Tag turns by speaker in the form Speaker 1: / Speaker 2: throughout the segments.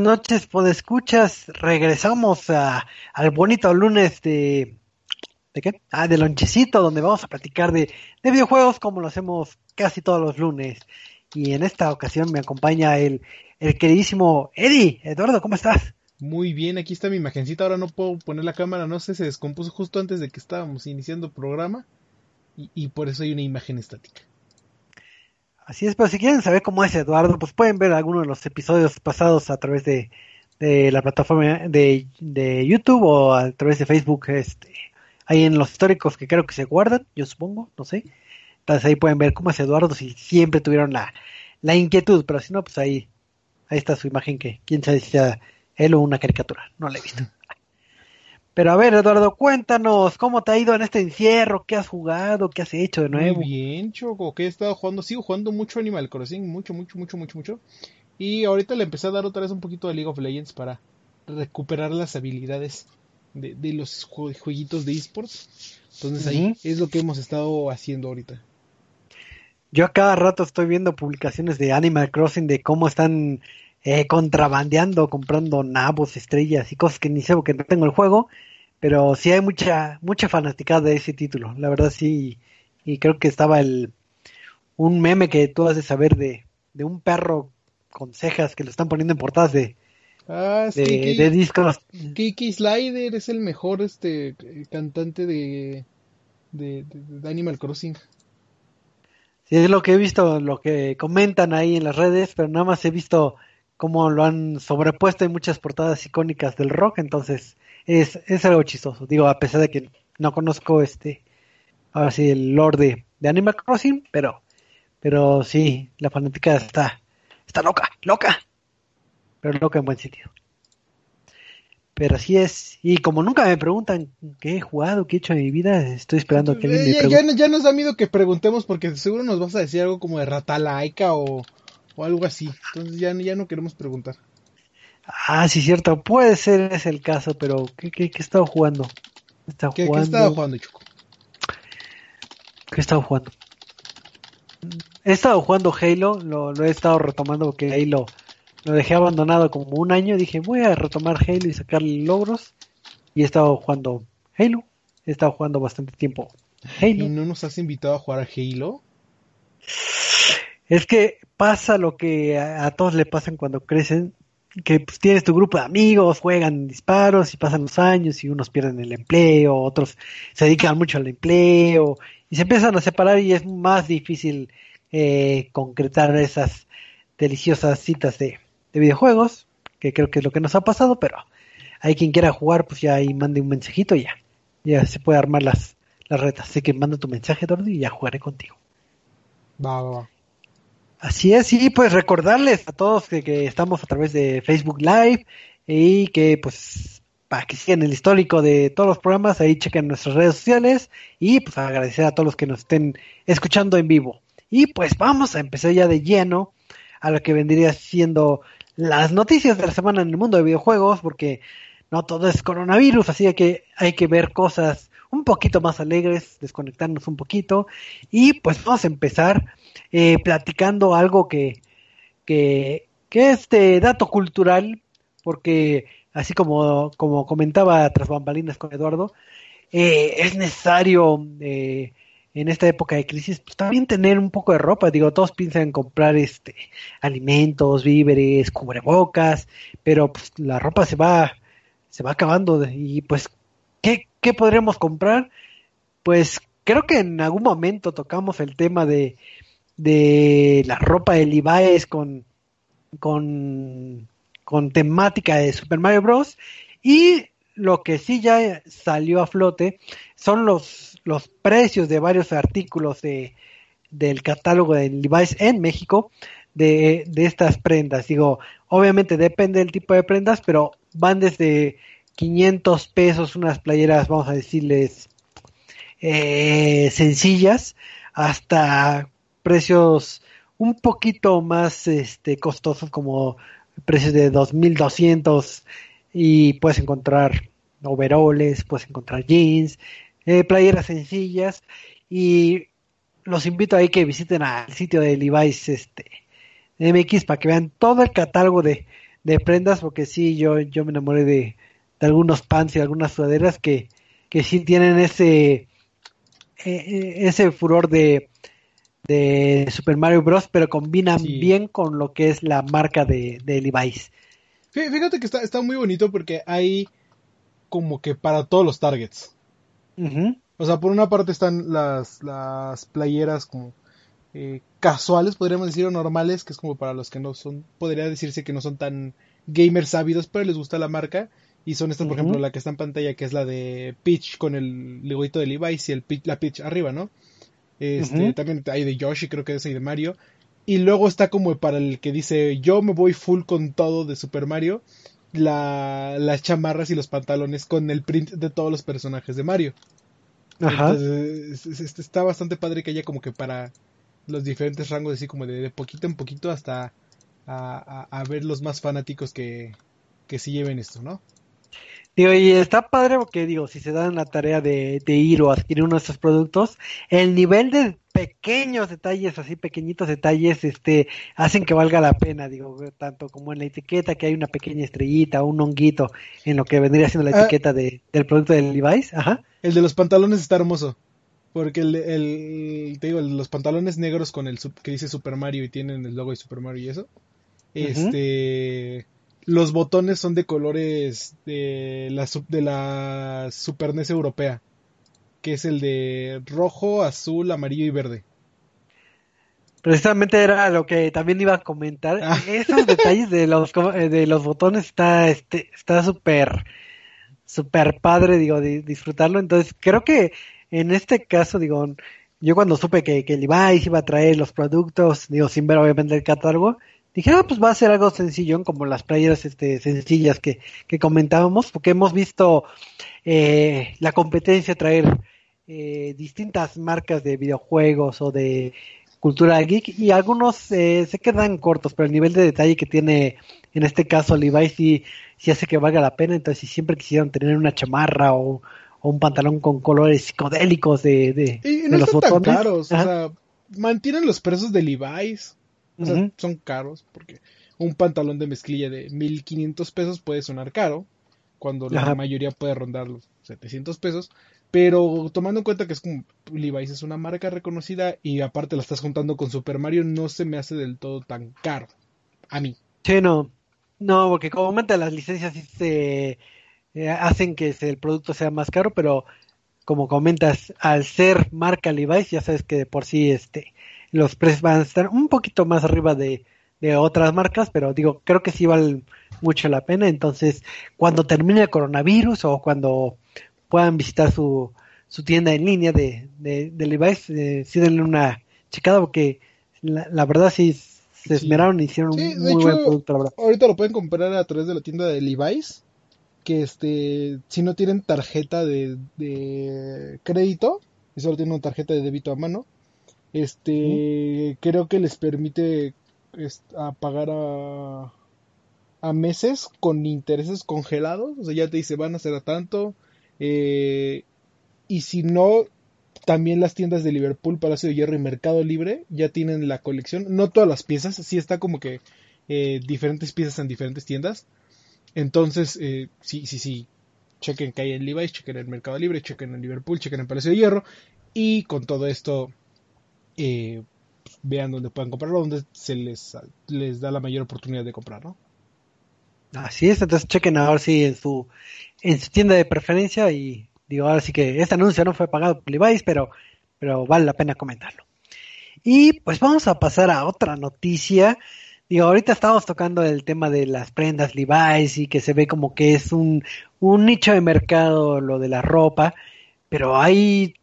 Speaker 1: noches, escuchas. Regresamos al bonito lunes de. ¿De qué? Ah, de lonchecito, donde vamos a platicar de, de videojuegos como lo hacemos casi todos los lunes. Y en esta ocasión me acompaña el, el queridísimo Eddie. Eduardo, ¿cómo estás?
Speaker 2: Muy bien, aquí está mi imagencita. Ahora no puedo poner la cámara, no sé, se descompuso justo antes de que estábamos iniciando programa. Y por eso hay una imagen estática.
Speaker 1: Así es, pero si quieren saber cómo es Eduardo, pues pueden ver algunos de los episodios pasados a través de, de la plataforma de, de, YouTube o a través de Facebook, este, ahí en los históricos que creo que se guardan, yo supongo, no sé. Entonces ahí pueden ver cómo es Eduardo, si siempre tuvieron la, la inquietud, pero si no, pues ahí, ahí está su imagen que quién sabe si sea él o una caricatura, no la he visto. Pero a ver, Eduardo, cuéntanos, ¿cómo te ha ido en este encierro? ¿Qué has jugado? ¿Qué has hecho de nuevo?
Speaker 2: Muy bien, Choco, que he estado jugando, sigo jugando mucho Animal Crossing, mucho, mucho, mucho, mucho, mucho. Y ahorita le empecé a dar otra vez un poquito de League of Legends para recuperar las habilidades de, de los jueguitos de esports. Entonces ahí es lo que hemos estado haciendo ahorita.
Speaker 1: Yo a cada rato estoy viendo publicaciones de Animal Crossing de cómo están eh, contrabandeando, comprando nabos, estrellas y cosas que ni sé porque no tengo el juego, pero sí hay mucha mucha fanaticada de ese título, la verdad sí, y creo que estaba el un meme que tú has de saber de, de un perro con cejas que lo están poniendo en portadas de,
Speaker 2: ah,
Speaker 1: de, discos.
Speaker 2: Kiki Slider es el mejor este cantante de, de, de Animal Crossing.
Speaker 1: Sí, es lo que he visto, lo que comentan ahí en las redes, pero nada más he visto cómo lo han sobrepuesto en muchas portadas icónicas del rock, entonces es, es algo chistoso. Digo, a pesar de que no conozco este, ahora sí, el lore de, de Animal Crossing, pero, pero sí, la fanática está, está loca, loca, pero loca en buen sentido. Pero así es, y como nunca me preguntan qué he jugado, qué he hecho en mi vida, estoy esperando a que alguien me
Speaker 2: ya,
Speaker 1: pregunte.
Speaker 2: ya, ya nos da miedo que preguntemos porque seguro nos vas a decir algo como de rata laica o, o algo así. Entonces ya, ya no queremos preguntar.
Speaker 1: Ah, sí, cierto, puede ser ese el caso, pero ¿qué, qué, qué he estado jugando? ¿Qué he estado
Speaker 2: ¿Qué,
Speaker 1: jugando?
Speaker 2: ¿Qué estaba jugando, Choco?
Speaker 1: ¿Qué he estado jugando? He estado jugando Halo, lo, lo he estado retomando porque Halo lo dejé abandonado como un año. Dije, voy a retomar Halo y sacarle logros. Y he estado jugando Halo. He estado jugando bastante tiempo Halo.
Speaker 2: ¿Y no nos has invitado a jugar a Halo?
Speaker 1: Es que pasa lo que a, a todos le pasan cuando crecen, que pues, tienes tu grupo de amigos, juegan disparos y pasan los años y unos pierden el empleo, otros se dedican mucho al empleo y se empiezan a separar y es más difícil eh, concretar esas deliciosas citas de, de, videojuegos, que creo que es lo que nos ha pasado, pero hay quien quiera jugar, pues ya ahí mande un mensajito y ya, ya se puede armar las, las retas. Así que manda tu mensaje, Dordi, y ya jugaré contigo.
Speaker 2: Va, va, va.
Speaker 1: Así es, y pues recordarles a todos que, que, estamos a través de Facebook Live y que pues para que sigan el histórico de todos los programas, ahí chequen nuestras redes sociales y pues agradecer a todos los que nos estén escuchando en vivo. Y pues vamos a empezar ya de lleno a lo que vendría siendo las noticias de la semana en el mundo de videojuegos, porque no todo es coronavirus, así que hay que ver cosas un poquito más alegres, desconectarnos un poquito y pues vamos a empezar eh, platicando algo que, que, que es de dato cultural, porque así como, como comentaba tras bambalinas con Eduardo, eh, es necesario eh, en esta época de crisis pues, también tener un poco de ropa. Digo, todos piensan en comprar este alimentos, víveres, cubrebocas, pero pues, la ropa se va, se va acabando y pues, ¿qué, ¿qué podremos comprar? Pues creo que en algún momento tocamos el tema de de la ropa de Levi's con, con, con temática de Super Mario Bros. Y lo que sí ya salió a flote son los, los precios de varios artículos de, del catálogo de Levi's en México de, de estas prendas. Digo, obviamente depende del tipo de prendas, pero van desde 500 pesos unas playeras, vamos a decirles, eh, sencillas, hasta precios un poquito más este, costosos como precios de 2200 y puedes encontrar overoles, puedes encontrar jeans, eh, playeras sencillas y los invito a que visiten al sitio de Levi's este MX para que vean todo el catálogo de, de prendas, porque sí, yo, yo me enamoré de, de algunos pants y algunas sudaderas que, que sí tienen ese, e, e, ese furor de, de Super Mario Bros, pero combinan bien con lo que es la marca de, de Levi's.
Speaker 2: Fíjate que está, está muy bonito porque hay como que para todos los targets. O sea, por una parte están las, las playeras como eh, casuales, podríamos decir, o normales, que es como para los que no son, podría decirse que no son tan gamers ávidos, pero les gusta la marca. Y son estas, por ejemplo, la que está en pantalla, que es la de Peach con el logoito de Levi's y el la Peach arriba, ¿no? Este, También hay de Yoshi, creo que es y de Mario. Y luego está como para el que dice, yo me voy full con todo de Super Mario, la, las chamarras y los pantalones con el print de todos los personajes de Mario. Ajá. Entonces, está bastante padre que haya como que para los diferentes rangos, así como de, poquito en poquito hasta a, ver los más fanáticos que, que sí lleven esto, ¿no?
Speaker 1: Digo, y está padre porque, digo, si se dan la tarea de, ir o adquirir uno de estos productos, el nivel de pequeños detalles, así pequeñitos detalles, este, hacen que valga la pena, digo, tanto como en la etiqueta que hay una pequeña estrellita, un honguito, en lo que vendría siendo la ah. etiqueta de, del producto del Levi's, ajá.
Speaker 2: El de los pantalones está hermoso, porque el, el te digo, los pantalones negros con el que dice Super Mario y tienen el logo de Super Mario y eso, este los botones son de colores de la, de la Super NES europea, que es el de rojo, azul, amarillo y verde.
Speaker 1: Precisamente era lo que también iba a comentar. Ah. Esos detalles de los eh, de los botones está este está súper súper padre, digo, disfrutarlo. Entonces, creo que en este caso, digo, yo cuando supe que, que Levi's iba a traer los productos, digo, sin ver obviamente el catálogo, dije, ah, pues va a ser algo sencillo, como las playeras este, sencillas que, que comentábamos, porque hemos visto eh, la competencia traer eh, distintas marcas de videojuegos o de cultura geek y algunos eh, se quedan cortos, pero el nivel de detalle que tiene en este caso Levi's sí, sí hace que valga la pena, entonces si siempre quisieron tener una chamarra o, un pantalón con colores psicodélicos de, de,
Speaker 2: y no los botones. Tan caros, o sea, mantienen los precios de Levi's son caros porque un pantalón de mezclilla de 1500 pesos puede sonar caro, cuando la mayoría puede rondar los 700 pesos. Pero tomando en cuenta que es como Levi's es una marca reconocida y aparte la estás juntando con Super Mario, no se me hace del todo tan caro. A mí.
Speaker 1: Sí, no. No, porque comúnmente las licencias se eh, hacen que el producto sea más caro, pero como comentas, al ser marca Levi's, ya sabes que de por sí este los precios van a estar un poquito más arriba de, otras marcas, pero digo, creo que sí vale mucho la pena. Entonces, cuando termine el coronavirus o cuando puedan visitar su, su tienda en línea de, de, de Levi's, eh, sí denle una checada porque la, verdad sí se esmeraron y hicieron un muy buen producto,
Speaker 2: Ahorita lo pueden comprar a través de la tienda de Levi's, que este, si no tienen tarjeta de, de crédito, y solo tienen una tarjeta de débito a mano, este, creo que les permite pagar a, a meses con intereses congelados. O sea, ya te dice, van a ser a tanto. Eh, y si no, también las tiendas de Liverpool, Palacio de Hierro y Mercado Libre ya tienen la colección. No todas las piezas, sí está como que eh, diferentes piezas en diferentes tiendas. Entonces, eh, sí, sí, sí. Chequen que hay en Levi's, chequen en Mercado Libre, chequen en Liverpool, chequen en Palacio de Hierro. Y con todo esto eh, vean dónde puedan comprarlo, donde se les, les da la mayor oportunidad de comprar, ¿no?
Speaker 1: Así es, entonces chequen ahora sí en su, en su tienda de preferencia y digo, ahora sí que este anuncio no fue pagado por Levi's, pero, pero vale la pena comentarlo. Y pues vamos a pasar a otra noticia. Digo, ahorita estamos tocando el tema de las prendas Levi's y que se ve como que es un, un nicho de mercado lo de la ropa, pero hay,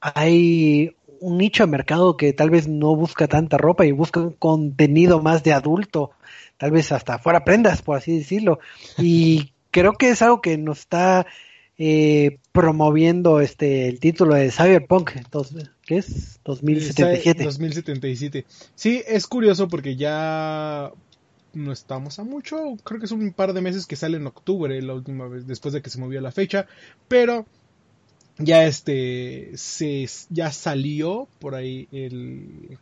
Speaker 1: hay un nicho de mercado que tal vez no busca tanta ropa y busca un contenido más de adulto, tal vez hasta fuera prendas, por así decirlo. Y creo que es algo que nos está eh, promoviendo este el título de Cyberpunk, entonces, ¿qué es? 2077.
Speaker 2: 2077. Sí, es curioso porque ya no estamos a mucho, creo que es un par de meses que sale en octubre la última vez, después de que se movió la fecha, pero ya este se ya salió por ahí el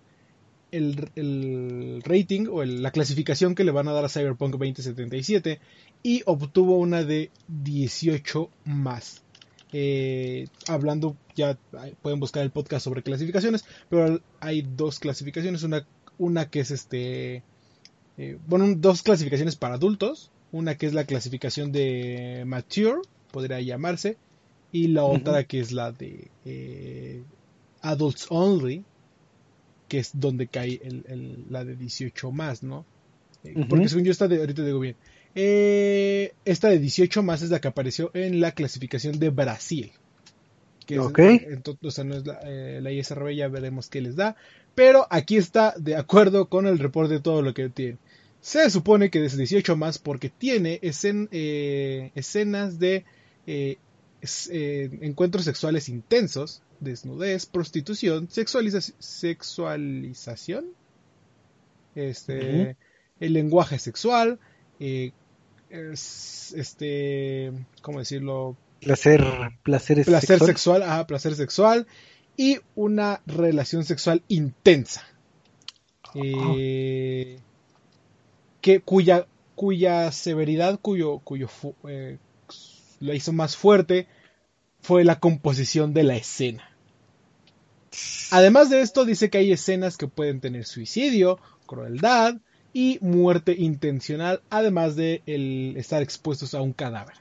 Speaker 2: el, rating o la clasificación que le van a dar a Cyberpunk 2077 y obtuvo una de 18 más. Eh, hablando, ya pueden buscar el podcast sobre clasificaciones, pero hay dos clasificaciones, una, una que es este, eh, bueno, dos clasificaciones para adultos, una que es la clasificación de mature, podría llamarse, y la otra que es la de eh, adults only, que es donde cae el, la de 18 más, ¿no? Porque según yo está de, ahorita digo bien, eh, esta de 18 más es la que apareció en la clasificación de Brasil. Que entonces, o sea, no es la, eh, la, ISRB, ya veremos qué les da. Pero aquí está de acuerdo con el reporte de todo lo que tiene. Se supone que es 18 más porque tiene eh, escenas de encuentros sexuales intensos, desnudez, prostitución, sexualización, este, el lenguaje sexual, eh, este, ¿cómo decirlo?
Speaker 1: Placer, placer,
Speaker 2: placer sexual, ajá, placer sexual y una relación sexual intensa. Eh, que, cuya, cuya severidad, cuyo, cuyo eh, la hizo más fuerte, fue la composición de la escena. Además de esto, dice que hay escenas que pueden tener suicidio, crueldad, y muerte intencional, además de estar expuestos a un cadáver.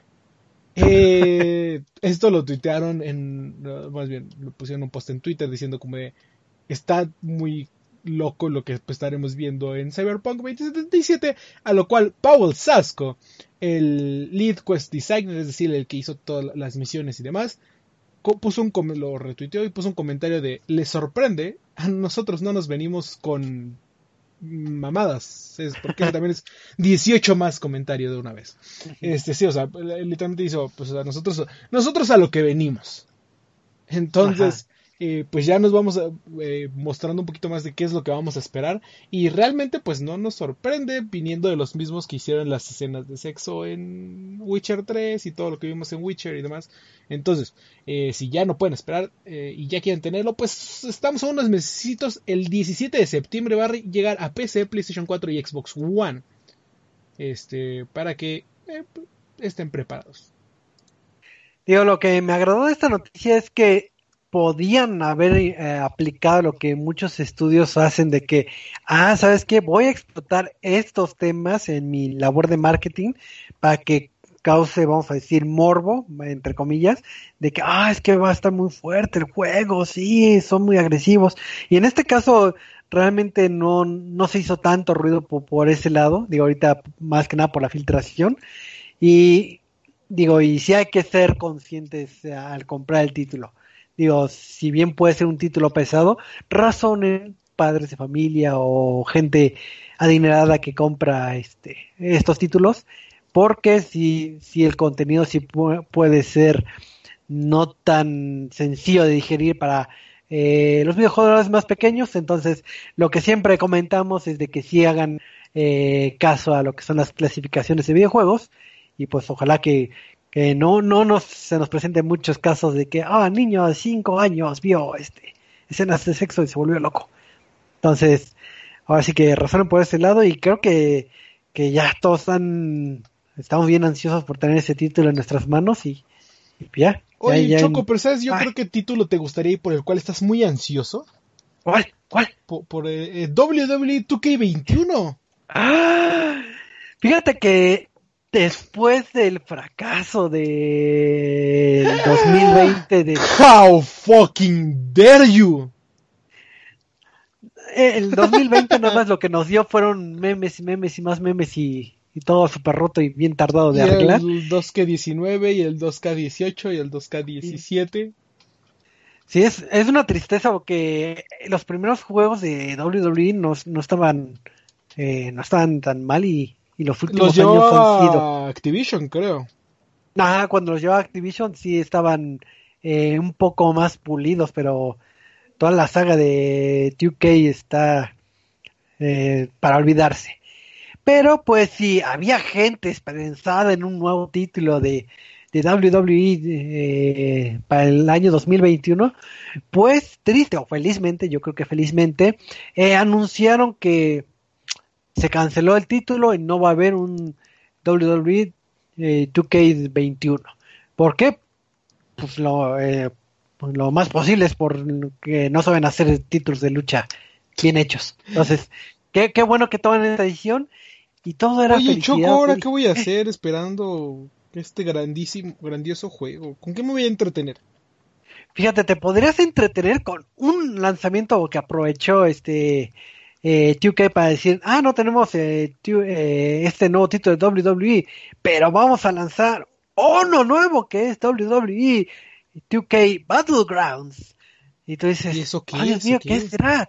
Speaker 2: Eh, esto lo tuitearon en, más bien, lo pusieron un post en Twitter diciendo como está muy loco lo que estaremos viendo en Cyberpunk 2077, a lo cual Powell Sasco, el lead quest designer, es decir, el que hizo todas las misiones y demás, puso un lo retuiteó y puso un comentario de, ¿le sorprende? A nosotros no nos venimos con mamadas. Es porque también es 18 más comentarios de una vez. Este, sí, o sea, literalmente hizo, pues a nosotros, nosotros a lo que venimos. Entonces, eh, pues ya nos vamos eh, mostrando un poquito más de qué es lo que vamos a esperar. Y realmente, pues no nos sorprende viniendo de los mismos que hicieron las escenas de sexo en Witcher 3 y todo lo que vimos en Witcher y demás. Entonces, eh, si ya no pueden esperar y ya quieren tenerlo, pues estamos a unos meses. El 17 de septiembre va a llegar a PC, PlayStation 4 y Xbox One. Este, para que estén preparados.
Speaker 1: Digo, lo que me agradó de esta noticia es que podían haber eh, aplicado lo que muchos estudios hacen de que, ah, ¿sabes qué? Voy a explotar estos temas en mi labor de marketing para que cause, vamos a decir, morbo, entre comillas, de que, ah, es que va a estar muy fuerte el juego, sí, son muy agresivos. Y en este caso, realmente no, no se hizo tanto ruido por, por ese lado, digo, ahorita más que nada por la filtración. Y digo, y sí hay que ser conscientes eh, al comprar el título digo, si bien puede ser un título pesado, razonen padres de familia o gente adinerada que compra este estos títulos, porque si, si el contenido sí puede ser no tan sencillo de digerir para eh, los videojuegos más pequeños, entonces lo que siempre comentamos es de que sí hagan eh, caso a lo que son las clasificaciones de videojuegos y pues ojalá que, que no, no nos, se nos presenten muchos casos de que, ah, niño de 5 años vio este, escenas de sexo y se volvió loco. Entonces, ahora sí que razonan por ese lado y creo que, que ya todos están, estamos bien ansiosos por tener ese título en nuestras manos y, ya.
Speaker 2: Oye, Choco, pero ¿sabes? Yo creo que título te gustaría y por el cual estás muy ansioso.
Speaker 1: ¿Cuál? ¿Cuál?
Speaker 2: Por, por eh, WWE 2K21.
Speaker 1: Ah, fíjate que después del fracaso de 2020 de
Speaker 2: How fucking dare you
Speaker 1: el 2020 nada más lo que nos dio fueron memes y memes y más memes y, todo súper roto y bien tardado de arreglar.
Speaker 2: El 2K19 y el 2K18 y el 2K17.
Speaker 1: Sí, es, es una tristeza porque los primeros juegos de WWE no, no estaban eh, no estaban tan mal y y los últimos años han sido.
Speaker 2: Activision, creo.
Speaker 1: Nada, cuando los llevaba Activision sí estaban eh, un poco más pulidos, pero toda la saga de 2K está eh, para olvidarse. Pero pues si había gente esperanzada en un nuevo título de, de WWE eh, para el año 2021, pues triste o felizmente, yo creo que felizmente, anunciaron que se canceló el título y no va a haber un WWE 2K21. ¿Por qué? Pues lo, pues lo más posible es porque no saben hacer títulos de lucha bien hechos. Entonces, qué, qué bueno que toman esta edición y todo era
Speaker 2: Oye,
Speaker 1: felicidad.
Speaker 2: Choco, ¿ahora qué voy a hacer esperando este grandísimo, grandioso juego? ¿Con qué me voy a entretener?
Speaker 1: Fíjate, te podrías entretener con un lanzamiento que aprovechó este eh, 2K para decir, ah, no tenemos eh, eh, este nuevo título de WWE, pero vamos a lanzar uno nuevo que es WWE 2K Battlegrounds. Y tú dices,
Speaker 2: ¿Y eso qué
Speaker 1: "Ay, Dios mío,
Speaker 2: ¿Qué
Speaker 1: ¿qué
Speaker 2: es?"
Speaker 1: será?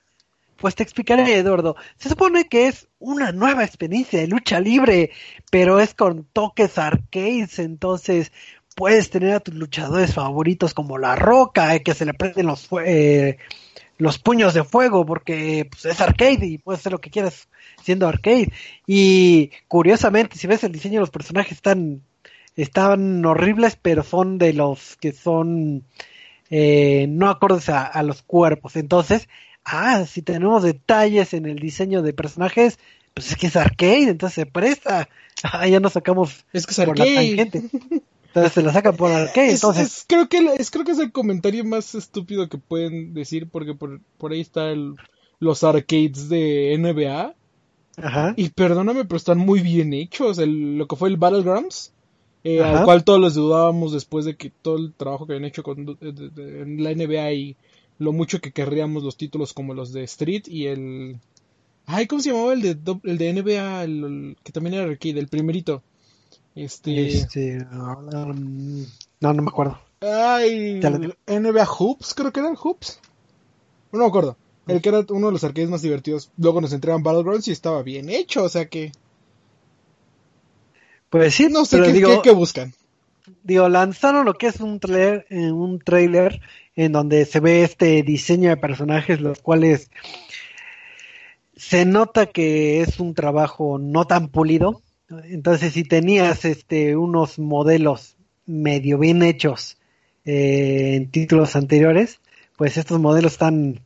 Speaker 1: Pues te explicaré, Eduardo. Se supone que es una nueva experiencia de lucha libre, pero es con toques arcades, entonces puedes tener a tus luchadores favoritos como La Roca, eh, que se le prenden los, eh, los puños de fuego porque pues, es arcade y puedes hacer lo que quieras siendo arcade. Y curiosamente, si ves el diseño de los personajes están, están horribles, pero son de los que son eh, no acordes a, a los cuerpos. Entonces, ah, si tenemos detalles en el diseño de personajes, pues es que es arcade, entonces se presta. Ah, ya nos sacamos
Speaker 2: Es que es
Speaker 1: por la tangente. Entonces se la sacan por arcade,
Speaker 2: Es-
Speaker 1: entonces.
Speaker 2: es- creo, que, es, creo que es el comentario más estúpido que pueden decir porque por, por ahí están los arcades de NBA.
Speaker 1: Ajá.
Speaker 2: Y perdóname, pero están muy bien hechos. El- lo que fue el Battlegrounds, eh, al cual todos los dudábamos después de que todo el trabajo que habían hecho con, de- de- de- en la NBA y lo mucho que querríamos los títulos como los de Street y el... Ay, ¿cómo se llamaba el de, el de NBA? El, el- que también era arcade, el primerito. Este...
Speaker 1: Este, um, no, no me acuerdo.
Speaker 2: Ay. NBA Hoops, creo que eran Hoops. No me acuerdo. El que era uno de los arcades más divertidos. Luego nos entregan Battlegrounds y estaba bien hecho, o sea que...
Speaker 1: Pues sí,
Speaker 2: No sé
Speaker 1: pero
Speaker 2: qué,
Speaker 1: digo,
Speaker 2: qué- qué buscan.
Speaker 1: digo, lanzaron lo que es un trailer, eh, un trailer en donde se ve este diseño de personajes, los cuales se nota que es un trabajo no tan pulido. Entonces, si tenías este unos modelos medio bien hechos eh, en títulos anteriores, pues estos modelos están,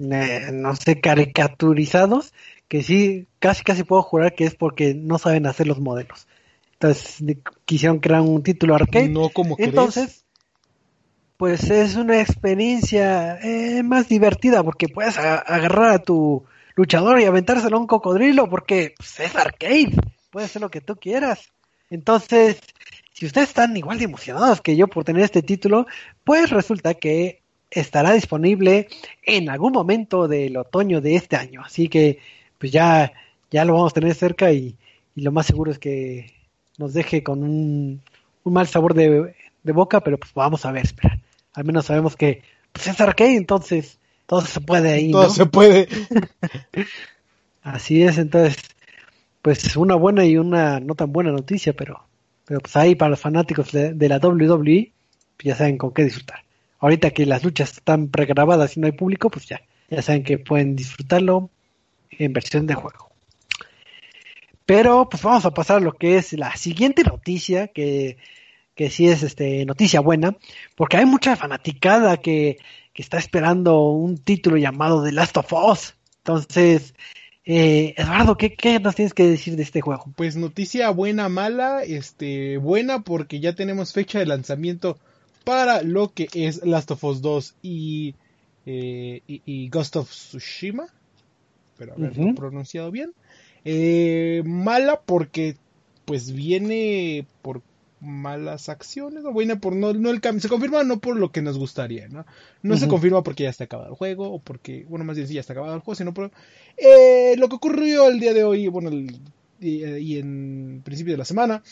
Speaker 1: eh, no sé, caricaturizados, que sí, casi casi puedo jurar que es porque no saben hacer los modelos. Entonces, quisieron crear un título arcade.
Speaker 2: No como crees.
Speaker 1: Entonces, pues es una experiencia eh, más divertida porque puedes agarrar a tu luchador y aventárselo a un cocodrilo porque pues, es arcade, puedes hacer lo que tú quieras. Entonces, si ustedes están igual de emocionados que yo por tener este título, pues resulta que estará disponible en algún momento del otoño de este año. Así que, pues ya, ya lo vamos a tener cerca y, y lo más seguro es que nos deje con un, un mal sabor de, de boca, pero pues vamos a ver, espera. Al menos sabemos que pues es arcade, entonces todo se puede ahí,
Speaker 2: Todo
Speaker 1: ¿no?
Speaker 2: se puede.
Speaker 1: Así es, entonces, pues una buena y una no tan buena noticia, pero, pero pues ahí para los fanáticos de, la WWE, pues ya saben con qué disfrutar. Ahorita que las luchas están pregrabadas y no hay público, pues ya, ya saben que pueden disfrutarlo en versión de juego. Pero pues vamos a pasar a lo que es la siguiente noticia, que, que sí es este noticia buena, porque hay mucha fanaticada que, que está esperando un título llamado The Last of Us. Entonces, eh, Eduardo, ¿qué, ¿qué nos tienes que decir de este juego?
Speaker 2: Pues noticia buena, mala, este, buena porque ya tenemos fecha de lanzamiento para lo que es Last of Us 2 y, eh, y, y Ghost of Tsushima. Pero haberlo pronunciado bien. Eh, mala porque pues viene por malas acciones o viene por no, no el cambio. Se confirma no por lo que nos gustaría, ¿no? No se confirma porque ya está acabado el juego o porque, bueno, más bien sí ya está acabado el juego, sino por eh, lo que ocurrió el día de hoy, bueno, el- y, y en principio de la semana,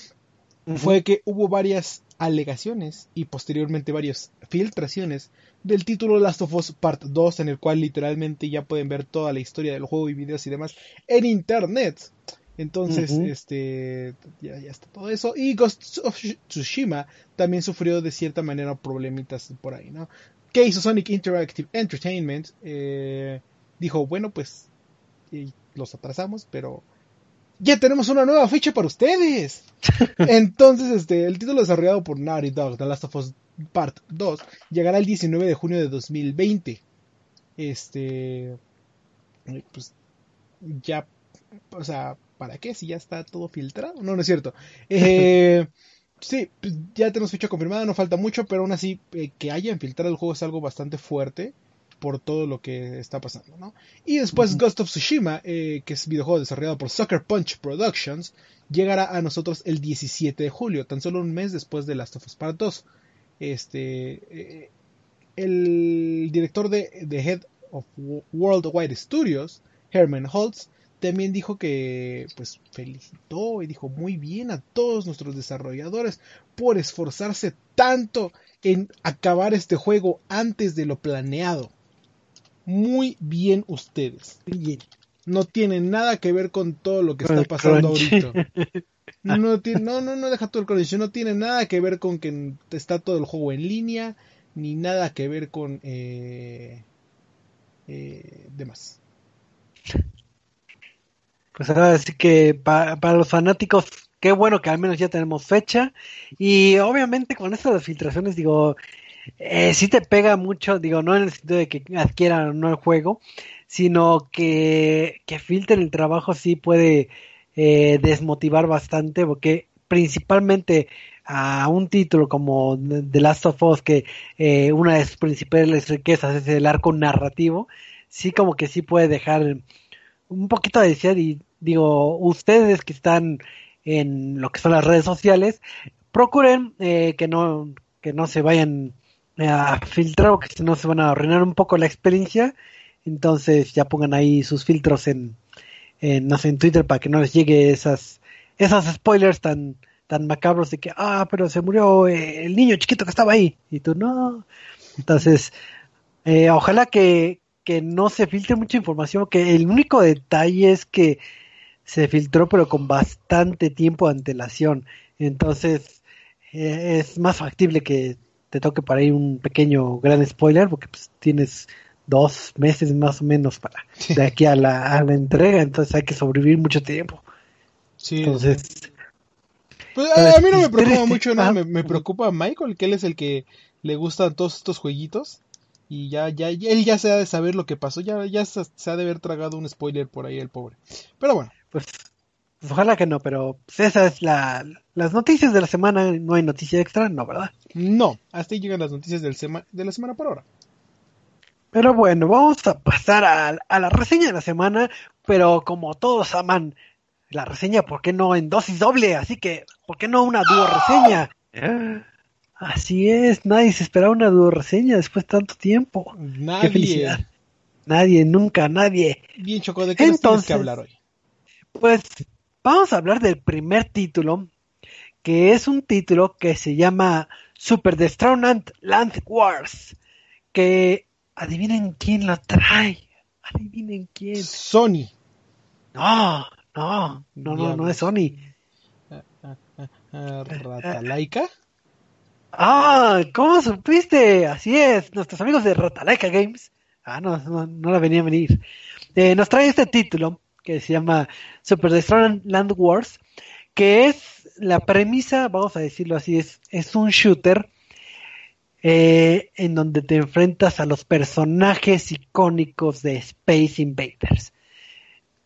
Speaker 2: fue que hubo varias alegaciones y posteriormente varias filtraciones del título Last of Us Part 2 en el cual literalmente ya pueden ver toda la historia del juego y videos y demás en internet. Entonces, este ya, ya está todo eso. Y Ghost of Tsushima también sufrió de cierta manera problemitas por ahí, ¿no? ¿Qué hizo Sonic Interactive Entertainment? Eh, dijo, bueno, pues y los atrasamos, pero ya tenemos una nueva fecha para ustedes. Entonces, este, el título desarrollado por Naughty Dog, The Last of Us Part 2, llegará el 19 de junio de 2020. Este, pues, ya, o sea, ¿para qué? Si ya está todo filtrado. No, no es cierto. Eh, sí, pues, ya tenemos fecha confirmada, no falta mucho, pero aún así, eh, que hayan filtrado el juego es algo bastante fuerte por todo lo que está pasando, ¿no? Y después Ghost of Tsushima, eh, que es videojuego desarrollado por Sucker Punch Productions, llegará a nosotros el 17 de julio, tan solo un mes después de Last of Us Part 2. Este, eh, el director de The Head of Worldwide Studios, Herman Holtz, también dijo que pues felicitó y dijo muy bien a todos nuestros desarrolladores por esforzarse tanto en acabar este juego antes de lo planeado muy bien ustedes. No tiene nada que ver con todo lo que está pasando ahorita. No, tiene, no, no, no deja todo el crunch. No tiene nada que ver con que está todo el juego en línea, ni nada que ver con eh, eh, demás.
Speaker 1: Pues ahora sí que para los fanáticos, qué bueno que al menos ya tenemos fecha. Y obviamente con esto de filtraciones, digo, eh, sí te pega mucho, digo, no en el sentido de que adquieran o no el juego, sino que, que filtren el trabajo sí puede eh, desmotivar bastante, porque principalmente a un título como The Last of Us, que eh, una de sus principales riquezas es el arco narrativo, sí como que sí puede dejar un poquito de decir y digo, ustedes que están en lo que son las redes sociales, procuren eh, que no que no se vayan a filtrar porque si no se van a arruinar un poco la experiencia. Entonces ya pongan ahí sus filtros en, en, no sé, en Twitter para que no les llegue esas, esas spoilers tan, tan macabros de que, ah, pero se murió eh, el niño chiquito que estaba ahí. Y tú, no. Entonces, eh, ojalá que, que no se filtre mucha información, que el único detalle es que se filtró pero con bastante tiempo de antelación. Entonces, eh, es más factible que te toque para ir un pequeño gran spoiler, porque pues tienes dos meses más o menos para de aquí a la, a la entrega, entonces hay que sobrevivir mucho tiempo.
Speaker 2: Sí. Entonces, pues, a, mí no me preocupa mucho, no, me, preocupa Michael, que él es el que le gustan todos estos jueguitos y ya, ya, él ya se ha de saber lo que pasó, ya, ya se, se ha de haber tragado un spoiler por ahí el pobre. Pero bueno.
Speaker 1: Pues pues ojalá que no, pero pues esa es la, las noticias de la semana. No hay noticia extra, no, ¿verdad?
Speaker 2: No, hasta ahí llegan las noticias del de la semana por ahora.
Speaker 1: Pero bueno, vamos a pasar a, la reseña de la semana, pero como todos aman la reseña, ¿por qué no en dosis doble? Así que, ¿por qué no una dúo reseña? Así es, nadie se esperaba una reseña después de tanto tiempo.
Speaker 2: Nadie.
Speaker 1: Nadie, nunca, nadie.
Speaker 2: Bien, Choco, ¿de qué Entonces, que hablar hoy?
Speaker 1: Pues Vamos a hablar del primer título, que es un título que se llama Super Destroyed Land Wars, que adivinen quién lo trae, adivinen quién.
Speaker 2: Sony.
Speaker 1: No, no, no, no, no es Sony.
Speaker 2: ¿Ratalaika?
Speaker 1: Ah, ¿cómo supiste? Así es, nuestros amigos de Ratalaika Games. Ah, no, no, la venía a venir. Eh, nos trae este título que se llama Super Destroy Land Wars, que es la premisa, vamos a decirlo así, es, es un shooter eh, en donde te enfrentas a los personajes icónicos de Space Invaders.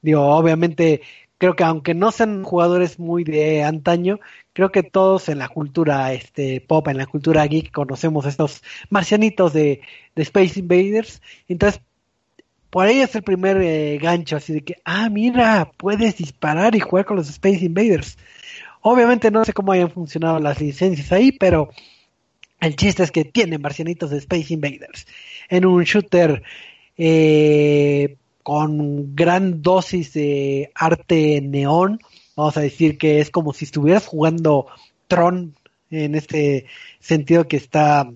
Speaker 1: Digo, obviamente, creo que aunque no sean jugadores muy de antaño, creo que todos en la cultura este, pop, en la cultura geek, conocemos estos marcianitos de, de Space Invaders. Entonces, por ahí es el primer eh, gancho, así de que, ah, mira, puedes disparar y jugar con los Space Invaders. Obviamente no sé cómo hayan funcionado las licencias ahí, pero el chiste es que tienen marcianitos de Space Invaders en un shooter eh, con gran dosis de arte neón. Vamos a decir que es como si estuvieras jugando Tron en este sentido que está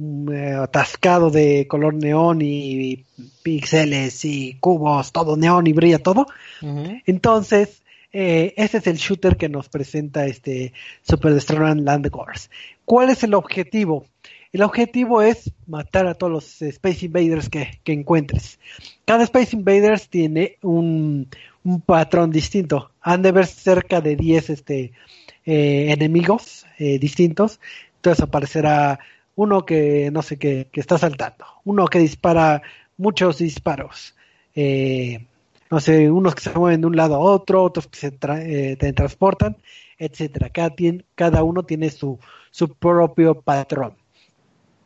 Speaker 1: eh, atascado de color neón y píxeles y cubos, todo neón y brilla todo. Entonces, eh, ese es el shooter que nos presenta este Super Destroyer Land Wars. ¿Cuál es el objetivo? El objetivo es matar a todos los Space Invaders que, encuentres. Cada Space Invaders tiene un, un patrón distinto. Han de ver cerca de 10 este, eh, enemigos eh, distintos. Entonces aparecerá uno que no sé qué, que está saltando, uno que dispara muchos disparos, eh, no sé, unos que se mueven de un lado a otro, otros que se transportan, etcétera. Cada, cada uno tiene su, su propio patrón.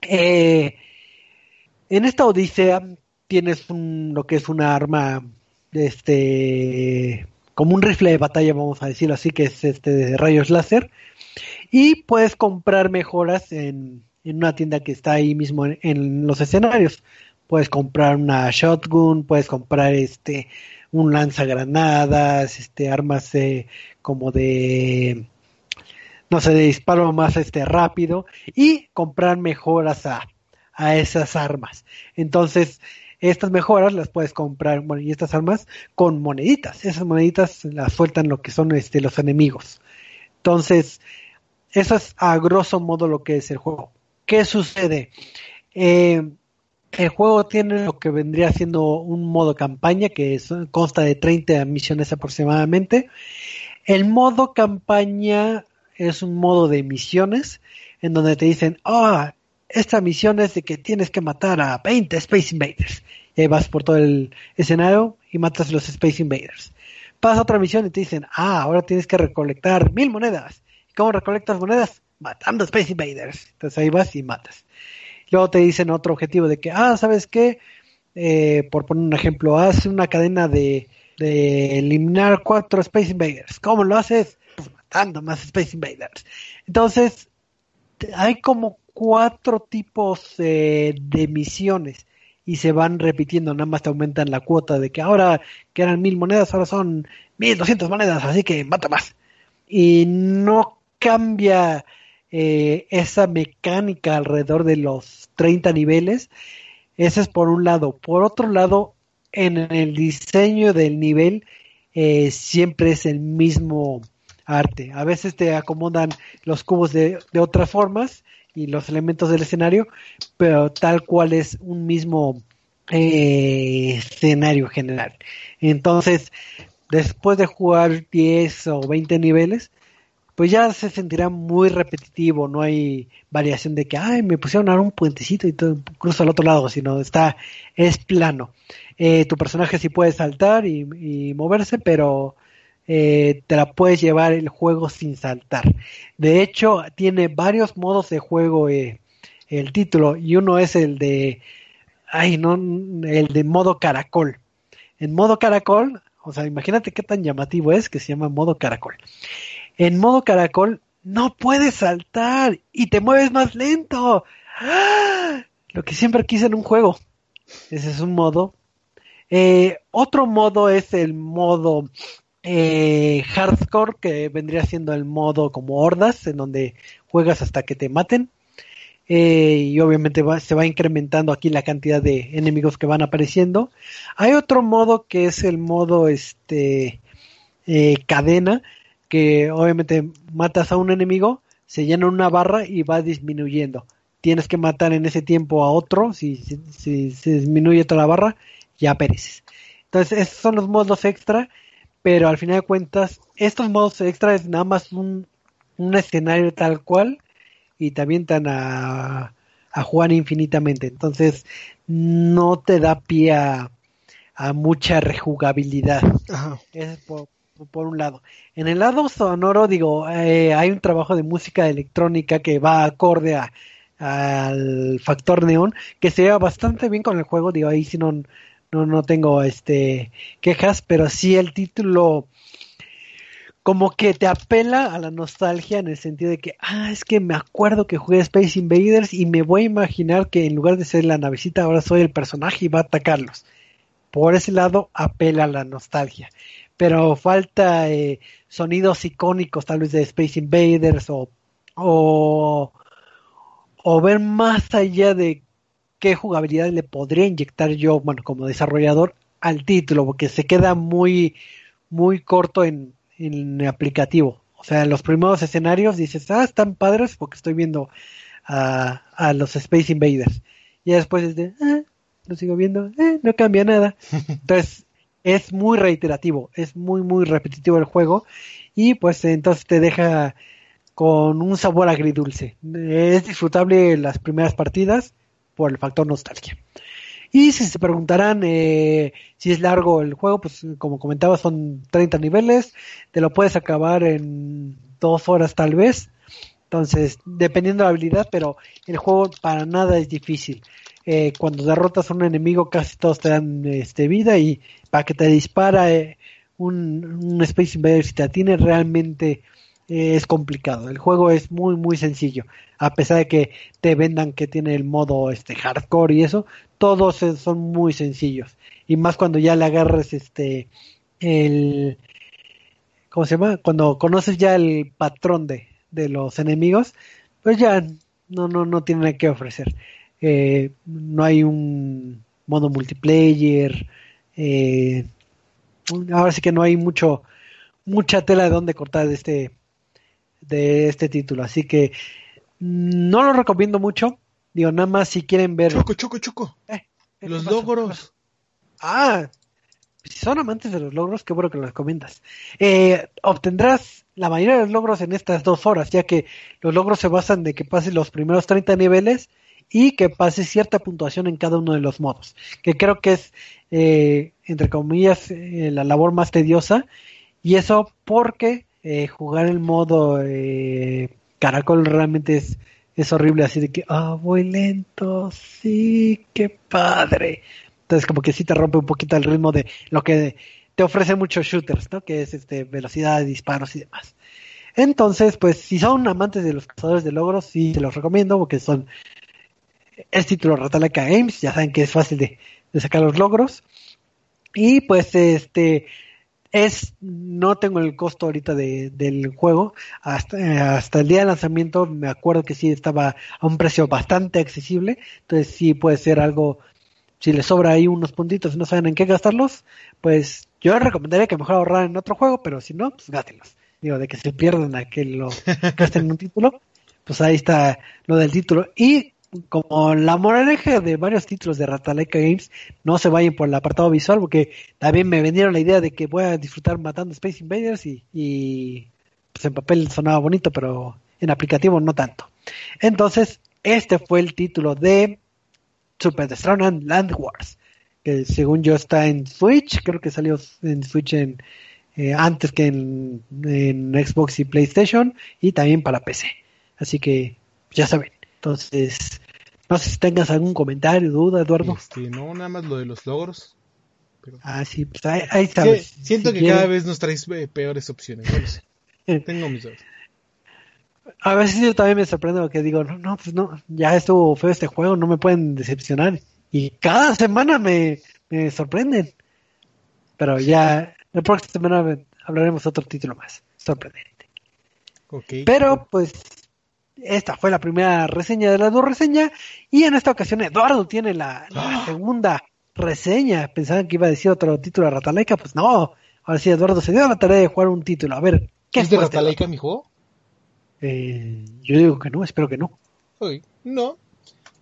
Speaker 1: en esta odisea tienes un, lo que es una arma este como un rifle de batalla, vamos a decirlo así, que es este de rayos láser. Y puedes comprar mejoras en, una tienda que está ahí mismo en, los escenarios. Puedes comprar una shotgun, puedes comprar este un lanzagranadas, este armas como de no sé, de disparo más este rápido y comprar mejoras a, a esas armas. Entonces, estas mejoras las puedes comprar, bueno, y estas armas con moneditas. Esas moneditas las sueltan lo que son este, los enemigos. Entonces, eso es a grosso modo lo que es el juego. ¿Qué sucede? Eh, el juego tiene lo que vendría siendo un modo campaña que consta de 30 misiones aproximadamente. El modo campaña es un modo de misiones en donde te dicen, ah, esta misión es de que tienes que matar a 20 Space Invaders. Y ahí vas por todo el escenario y matas los Space Invaders. Pasa otra misión y te dicen, ah, ahora tienes que recolectar mil monedas. ¿Y cómo recolectas monedas? Matando Space Invaders. Entonces ahí vas y matas. Luego te dicen otro objetivo de que, ah, ¿sabes qué? Eh, por poner un ejemplo, haz una cadena de, de eliminar cuatro Space Invaders. ¿Cómo lo haces? Pues matando más Space Invaders. Entonces, hay como cuatro tipos de misiones y se van repitiendo, nada más te aumentan la cuota de que ahora que eran mil monedas, ahora son mil doscientas monedas, así que mata más. Y no cambia eh, esa mecánica alrededor de los 30 niveles. Ese es por un lado. Por otro lado, en el diseño del nivel eh, siempre es el mismo arte. A veces te acomodan los cubos de, de otras formas y los elementos del escenario, pero tal cual es un mismo eh, escenario general. Entonces, después de jugar 10 o 20 niveles, pues ya se sentirá muy repetitivo, no hay variación de que, ay, me pusieron ahora un puentecito y todo, cruzo al otro lado, sino está, es plano. Eh, tu personaje sí puede saltar y, y moverse, pero eh, te la puedes llevar el juego sin saltar. De hecho, tiene varios modos de juego eh, el título y uno es el de, ay, no, el de modo caracol. En modo caracol, o sea, imagínate qué tan llamativo es que se llama modo caracol. En modo caracol no puedes saltar y te mueves más lento. ¡Ah! Lo que siempre quise en un juego. Ese es un modo. Eh, otro modo es el modo eh, hardcore, que vendría siendo el modo como hordas, en donde juegas hasta que te maten. Eh, y obviamente se va incrementando aquí la cantidad de enemigos que van apareciendo. Hay otro modo que es el modo este eh, cadena, que obviamente matas a un enemigo, se llena una barra y va disminuyendo. Tienes que matar en ese tiempo a otro, si, se disminuye toda la barra, ya pereces. Entonces, esos son los modos extra pero al final de cuentas, estos modos extra es nada más un, escenario tal cual y te avientan a, a jugar infinitamente. Entonces, no te da pie a, mucha rejugabilidad. es por, por, un lado. En el lado sonoro, digo, eh, hay un trabajo de música electrónica que va acorde a, al factor neón, que se lleva bastante bien con el juego. Digo, ahí si no, no, no tengo este quejas, pero sí el título como que te apela a la nostalgia en el sentido de que, ah, es que me acuerdo que jugué Space Invaders y me voy a imaginar que en lugar de ser la navecita ahora soy el personaje y va a atacarlos. Por ese lado apela a la nostalgia. Pero falta eh, sonidos icónicos tal vez de Space Invaders o, o, o ver más allá de qué jugabilidad le podría inyectar yo, bueno, como desarrollador al título, porque se queda muy, muy corto en, en aplicativo. O sea, en los primeros escenarios dices, ah, están padres porque estoy viendo a, a los Space Invaders. Y después es de, ah, lo sigo viendo, eh, no cambia nada. Entonces, es muy reiterativo, es muy, muy repetitivo el juego y pues entonces te deja con un sabor agridulce. Es disfrutable las primeras partidas por el factor nostalgia. Y si se preguntarán eh, si es largo el juego, pues como comentaba son 30 niveles, te lo puedes acabar en dos horas tal vez. Entonces, dependiendo de la habilidad, pero el juego para nada es difícil. Eh, cuando derrotas a un enemigo casi todos te dan este, vida y para que te dispara eh, un, Space Invader si te atiene realmente es complicado. El juego es muy muy sencillo, a pesar de que te vendan que tiene el modo este hardcore y eso, todos son muy sencillos y más cuando ya le agarres este el ¿cómo se llama? Cuando conoces ya el patrón de, de los enemigos, pues ya no no no tiene que ofrecer. Eh, no hay un modo multiplayer, eh, ahora sí que no hay mucho mucha tela de donde cortar de este de este título, así que no lo recomiendo mucho. Digo, nada más si quieren ver.
Speaker 2: Choco, choco, choco. Eh, los logros.
Speaker 1: Ah, si son amantes de los logros, qué bueno que los comentas. Eh, obtendrás la mayoría de los logros en estas dos horas, ya que los logros se basan de que pases los primeros 30 niveles y que pase cierta puntuación en cada uno de los modos, que creo que es, eh, entre comillas, eh, la labor más tediosa, y eso porque eh, jugar el modo caracol realmente es, es horrible, así de que, ah, voy lento, sí, qué padre. Entonces como que sí te rompe un poquito el ritmo de lo que te ofrece muchos shooters, ¿no? Que es este velocidad de disparos y demás. Entonces, pues si son amantes de los cazadores de logros, sí se los recomiendo porque son es título Ratalaika Games, ya saben que es fácil de, sacar los logros. Y pues este es, no tengo el costo ahorita de, del juego, hasta, hasta el día de lanzamiento me acuerdo que sí estaba a un precio bastante accesible, entonces sí puede ser algo, si les sobra ahí unos puntitos y no saben en qué gastarlos, pues yo recomendaría que mejor ahorrar en otro juego, pero si no, pues gástenlos. Digo, de que se pierdan a que lo gasten en un título, pues ahí está lo del título. Y como la moraleja de varios títulos de Ratalaika Games, no se vayan por el apartado visual, porque también me vendieron la idea de que voy a disfrutar matando Space Invaders y, pues en papel sonaba bonito, pero en aplicativo no tanto. Entonces, este fue el título de Super Strong and Land Wars, que según yo está en Switch, creo que salió en Switch en, eh, antes que en, en Xbox y PlayStation, y también para PC. Así que, ya saben. Entonces, no sé si tengas algún comentario, duda, Eduardo.
Speaker 2: Este, no, nada más lo de los logros.
Speaker 1: Ah, sí, pues ahí, ahí sabes.
Speaker 2: siento que cada vez nos traes eh, peores opciones. Tengo mis dudas.
Speaker 1: A veces yo también me sorprendo porque digo, no, no, pues no, ya estuvo feo este juego, no me pueden decepcionar. Y cada semana me, me sorprenden. Pero ya, la próxima semana hablaremos otro título más, sorprendente.
Speaker 2: Okay.
Speaker 1: Pero pues esta fue la primera reseña de la dos reseña y en esta ocasión Eduardo tiene la,
Speaker 2: ¡Ah!
Speaker 1: segunda reseña. Pensaban que iba a decir otro título de Ratalaika, pues no. Ahora sí, Eduardo se dio la tarea de jugar un título. A ver, ¿qué
Speaker 2: ¿Es de Ratalaika mi juego?
Speaker 1: Eh, yo digo que no, espero que no.
Speaker 2: Uy, no.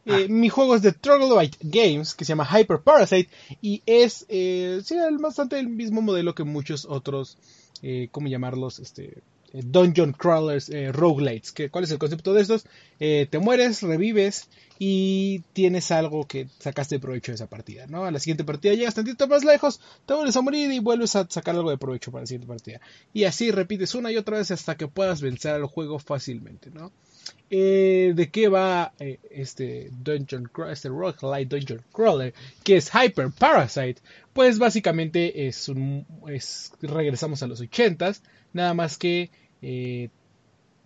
Speaker 2: Eh, mi juego es de Troglodyte Games, que se llama Hyper Parasite, y es eh, sí, bastante el mismo modelo que muchos otros, eh, ¿cómo llamarlos? Este, Dungeon Crawlers eh, Roguelites. Que, ¿Cuál es el concepto de estos? Eh, te mueres, revives y tienes algo que sacaste de provecho de esa partida, ¿no? A la siguiente partida llegas tantito más lejos, te vuelves a morir y vuelves a sacar algo de provecho para la siguiente partida. Y así repites una y otra vez hasta que puedas vencer al juego fácilmente, ¿no? Eh, ¿De qué va eh, este Dungeon este Roguelite Dungeon Crawler? Que es Hyper Parasite. Pues básicamente es un... Es, regresamos a los 80s, nada más que... Eh,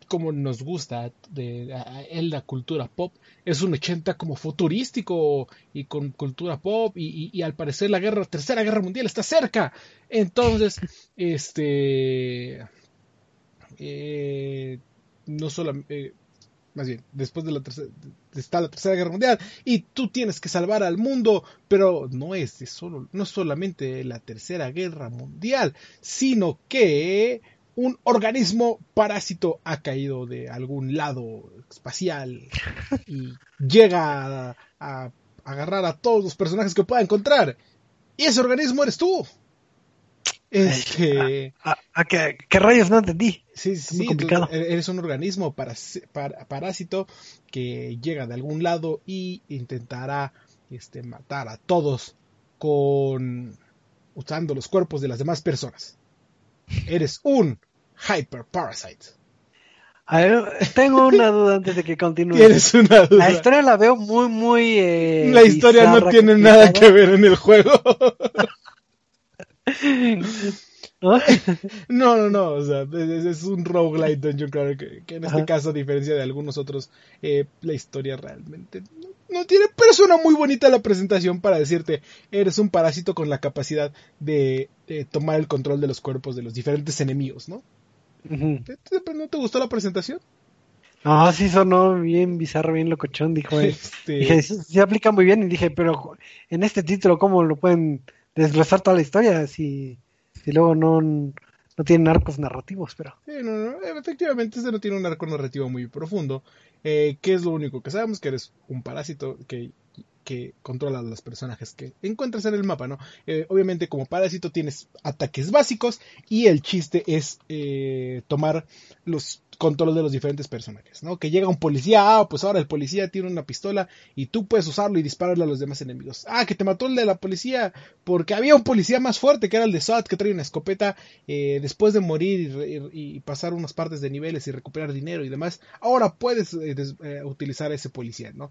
Speaker 2: como nos gusta en la cultura pop, es un 80 como futurístico y con cultura pop y, al parecer la guerra, tercera guerra mundial está cerca. Entonces, este, eh, no solamente, eh, más bien, después de la tercera, está la tercera guerra mundial y tú tienes que salvar al mundo, pero no es solo, no solamente la tercera guerra mundial, sino que un organismo parásito ha caído de algún lado espacial y llega a, a, agarrar a todos los personajes que pueda encontrar. Y ese organismo eres tú. Este...
Speaker 1: ¿A, qué, rayos no entendí?
Speaker 2: Sí, sí, muy complicado. eres un organismo parásito que llega de algún lado y intentará este, matar a todos con usando los cuerpos de las demás personas. Eres un hyper parasite.
Speaker 1: A ver, tengo una duda antes de que continúe.
Speaker 2: Tienes una duda.
Speaker 1: La historia la veo muy, muy. Eh,
Speaker 2: la historia no tiene nada que ver en el juego. ¿No? no, no, o sea, es, un roguelite Dungeon Crawler que, en este caso, a diferencia de algunos otros, eh, la historia realmente no, tiene, pero suena muy bonita la presentación para decirte, eres un parásito con la capacidad de, tomar el control de los cuerpos de los diferentes enemigos, ¿no? ¿No te gustó la presentación?
Speaker 1: No, sí sonó bien bizarro, bien locochón, dijo él. Este... Dije, se aplica muy bien y dije, pero en este título, ¿cómo lo pueden desglosar toda la historia si, si luego no, no tienen arcos narrativos? pero
Speaker 2: sí, no, no, Efectivamente, este no tiene un arco narrativo muy profundo. Eh, ¿Qué es lo único que sabemos? Que eres un parásito que que controla a los personajes que encuentras en el mapa, ¿no? Eh, obviamente como parásito tienes ataques básicos y el chiste es eh, tomar los controles de los diferentes personajes, ¿no? Que llega un policía, ah, pues ahora el policía tiene una pistola y tú puedes usarlo y dispararle a los demás enemigos. Ah, que te mató el de la policía porque había un policía más fuerte que era el de SWAT que trae una escopeta eh, después de morir y, pasar unas partes de niveles y recuperar dinero y demás. Ahora puedes utilizar a ese policía, ¿no?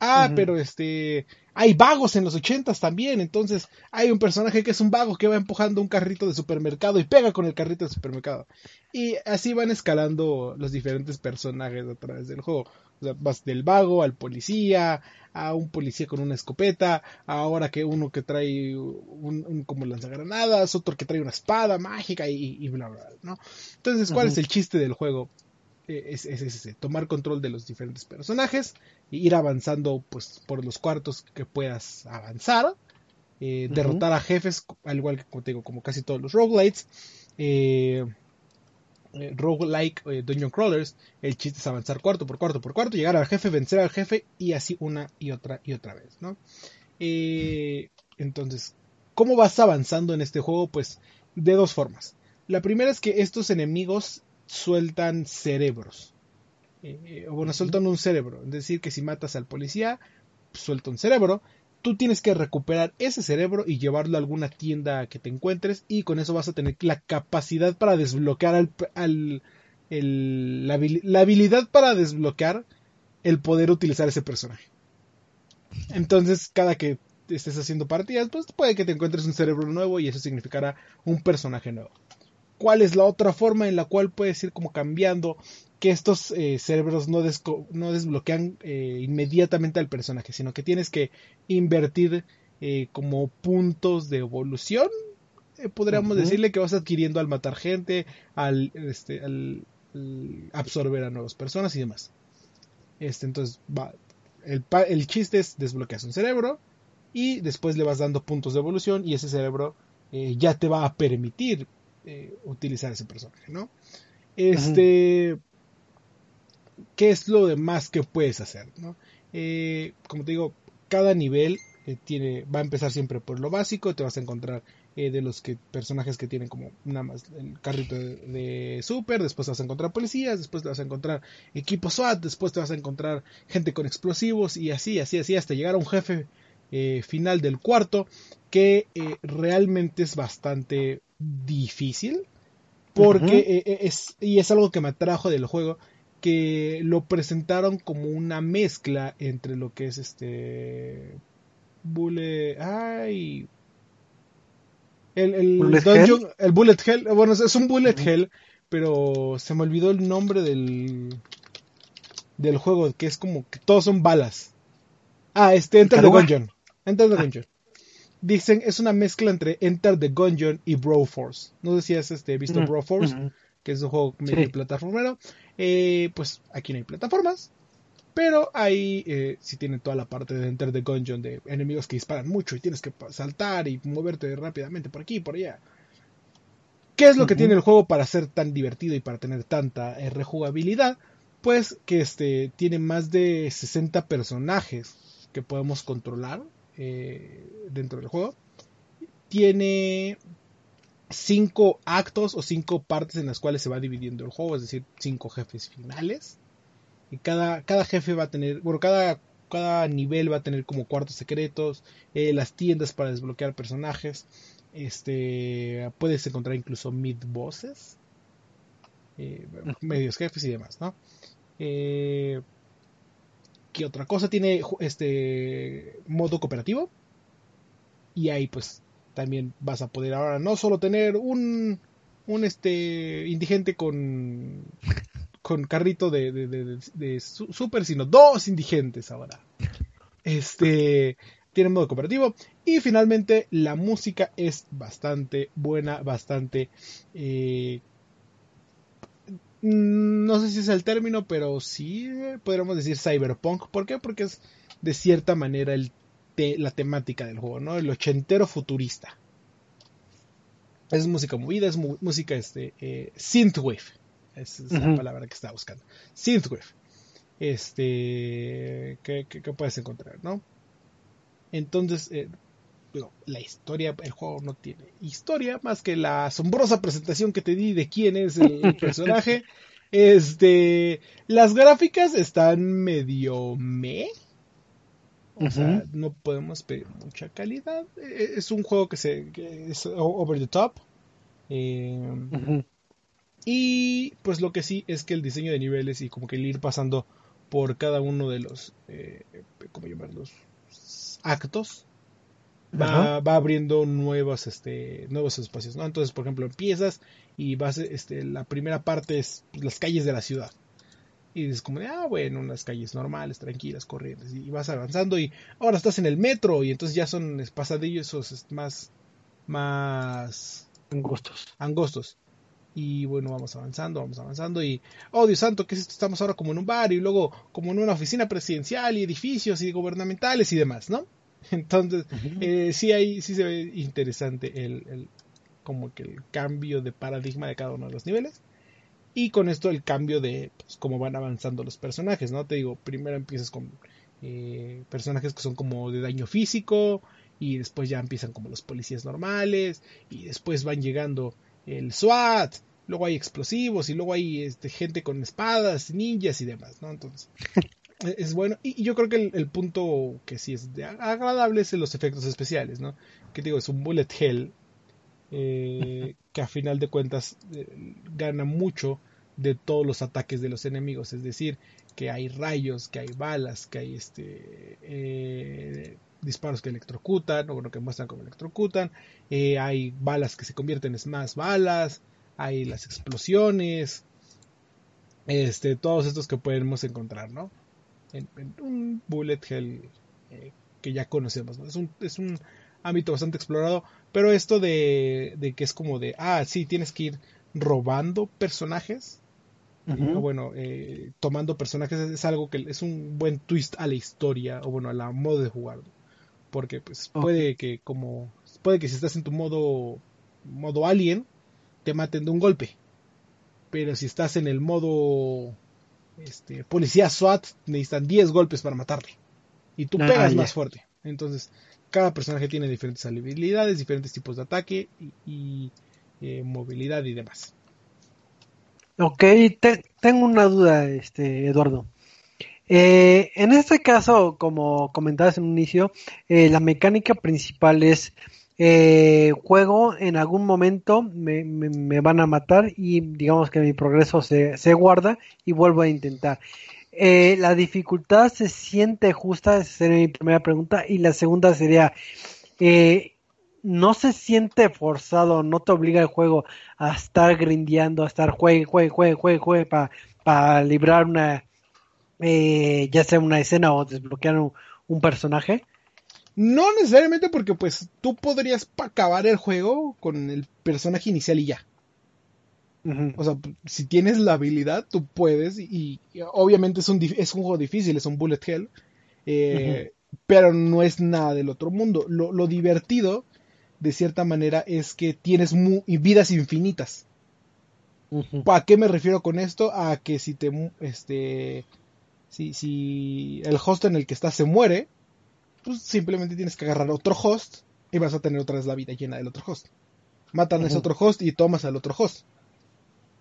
Speaker 2: Ah, pero este, hay vagos en los ochentas también, entonces hay un personaje que es un vago que va empujando un carrito de supermercado y pega con el carrito de supermercado. Y así van escalando los diferentes personajes a través del juego. O sea, vas del vago al policía, a un policía con una escopeta, ahora que uno que trae un, un como lanzagranadas, otro que trae una espada mágica y, bla, bla, bla, ¿no? Entonces, ¿cuál es el chiste del juego? Es, ese, tomar control de los diferentes personajes e ir avanzando pues por los cuartos que puedas avanzar, eh, derrotar a jefes, al igual que como, digo, como casi todos los roguelites, eh, eh roguelike dungeon crawlers, el chiste es avanzar cuarto por cuarto por cuarto, llegar al jefe, vencer al jefe y así una y otra y otra vez, ¿no? entonces, ¿cómo vas avanzando en este juego? Pues de dos formas. La primera es que estos enemigos sueltan cerebros. Eh, o bueno, sueltan un cerebro. Es decir, que si matas al policía, suelta un cerebro. Tú tienes que recuperar ese cerebro y llevarlo a alguna tienda que te encuentres y con eso vas a tener la capacidad para desbloquear al, la, habilidad para desbloquear el poder utilizar ese personaje. Entonces, cada que estés haciendo partidas, pues puede que te encuentres un cerebro nuevo y eso significará un personaje nuevo cuál es la otra forma en la cual puedes ir como cambiando que estos eh, cerebros no, no desbloquean eh, inmediatamente al personaje, sino que tienes que invertir eh, como puntos de evolución, podríamos decirle que vas adquiriendo al matar gente, al, este, al, absorber a nuevas personas y demás. Este, entonces, va, el, el chiste es desbloqueas un cerebro y después le vas dando puntos de evolución y ese cerebro ya te va a permitir eh, utilizar ese personaje, ¿no? Este, ¿qué es lo demás que puedes hacer, ¿no? Eh, como te digo, cada nivel eh, tiene, va a empezar siempre por lo básico, te vas a encontrar de los que, personajes que tienen como nada más el carrito de, super, después te vas a encontrar policías, después te vas a encontrar equipos SWAT, después te vas a encontrar gente con explosivos y así, así, así, hasta llegar a un jefe final del cuarto que realmente es bastante difícil. Porque e, e, es, y es algo que me atrajo del juego, que lo presentaron como una mezcla entre lo que es este... Bullet... Ay... El, el, ¿Bullet, Hell? el Bullet Hell, bueno, es un Bullet Hell, pero se me olvidó el nombre del, del juego, que es como que todos son balas. Ah, este Enter the Gungeon. Enter the ah. Gungeon dicen es una mezcla entre Enter the Gungeon y Broforce. No sé si has este, visto Broforce, que es un juego medio plataformero. Eh, pues aquí no hay plataformas, pero ahí eh, sí tiene toda la parte de Enter the Gungeon de enemigos que disparan mucho y tienes que saltar y moverte rápidamente por aquí y por allá. ¿Qué es lo que tiene el juego para ser tan divertido y para tener tanta eh, rejugabilidad? Pues que este tiene más de 60 personajes que podemos controlar eh, dentro del juego. Tiene cinco actos o cinco partes en las cuales se va dividiendo el juego, es decir, cinco jefes finales. Y cada, cada jefe va a tener, bueno, cada, cada nivel va a tener como cuartos secretos, eh, las tiendas para desbloquear personajes. Este, puedes encontrar incluso mid bosses, eh, medios jefes y demás, ¿no? Eh, ¿Qué otra cosa tiene este modo cooperativo? Y ahí pues también vas a poder ahora no solo tener un, un este indigente con con carrito de, de, super, sino dos indigentes ahora. Este tiene modo cooperativo y finalmente la música es bastante buena, bastante eh, no sé si es el término, pero sí podríamos decir cyberpunk. ¿Por qué? Porque es de cierta manera el la temática del juego, ¿no? El ochentero futurista. Es música movida, es música este, eh, synthwave. Esa es la palabra que estaba buscando. Synthwave. Este, ¿qué, puedes encontrar, no? Entonces, eh, la historia, el juego no tiene historia más que la asombrosa presentación que te di de quién es el, personaje. Este, las gráficas están medio me. O sea, no podemos pedir mucha calidad. E-, es un juego que, se, es over the top. Eh, y pues lo que sí es que el diseño de niveles y como que el ir pasando por cada uno de los, eh, ¿cómo llamarlos? Actos. Va, va, abriendo nuevos, este, nuevos espacios, ¿no? Entonces, por ejemplo, empiezas y vas, este, la primera parte es las calles de la ciudad y dices como de, ah, bueno, unas calles normales, tranquilas, corrientes, y vas avanzando y ahora estás en el metro y entonces ya son pasadillos esos más, más
Speaker 1: angostos.
Speaker 2: angostos. Y bueno, vamos avanzando, vamos avanzando y, oh Dios santo, ¿qué es esto? Estamos ahora como en un bar y luego como en una oficina presidencial y edificios y gubernamentales y demás, ¿no? Entonces, eh, sí hay, sí se ve interesante el, el, como que el cambio de paradigma de cada uno de los niveles. Y con esto el cambio de pues, cómo van avanzando los personajes, ¿no? Te digo, primero empiezas con eh, personajes que son como de daño físico y después ya empiezan como los policías normales y después van llegando el SWAT, luego hay explosivos y luego hay este, gente con espadas, ninjas y demás, ¿no? Entonces, es bueno. Y, yo creo que el, punto que sí es agradable es los efectos especiales, ¿no? Que digo, es un bullet hell eh, que a final de cuentas eh, gana mucho de todos los ataques de los enemigos, es decir, que hay rayos, que hay balas, que hay este eh, disparos que electrocutan, o bueno, que muestran como electrocutan, hay balas que se convierten en más balas, hay las explosiones, este, todos estos que podemos encontrar, ¿no? En, un bullet hell eh, que ya conocemos, Es, un, es un ámbito bastante explorado, pero esto de, de que es como de, ah, sí, tienes que ir robando personajes, bueno, eh, tomando personajes es algo que es un buen twist a la historia, o bueno, a la modo de jugar. Porque pues puede que como, puede que si estás en tu modo, modo alien, te maten de un golpe. Pero si estás en el modo este, policía SWAT, necesitan 10 golpes para matarte. Y tú ah, pegas más fuerte. Entonces, cada personaje tiene diferentes habilidades, diferentes tipos de ataque y, eh, movilidad y demás.
Speaker 1: Ok, tengo una duda, este, Eduardo. Eh, en este caso, como comentabas en un inicio, eh, la mecánica principal es eh, juego en algún momento me, me, van a matar y digamos que mi progreso se, se guarda y vuelvo a intentar. Eh, la dificultad se siente justa, esa sería mi primera pregunta. Y la segunda sería, eh, no se siente forzado, no te obliga el juego a estar grindeando, a estar juegue, juegue, juegue, juegue, juegue para librar una, eh, ya sea una escena o desbloquear un, personaje.
Speaker 2: No necesariamente porque pues tú podrías acabar el juego con el personaje inicial y ya. O sea, si tienes la habilidad, tú puedes. Y, obviamente es un, es un juego difícil, es un bullet hell. Eh, pero no es nada del otro mundo. Lo, lo divertido de cierta manera, es que tienes vidas infinitas. ¿A qué me refiero con esto? A que si te este si, si el host en el que estás se muere, pues simplemente tienes que agarrar otro host y vas a tener otra vez la vida llena del otro host. Matan a ese otro host y tomas al otro host.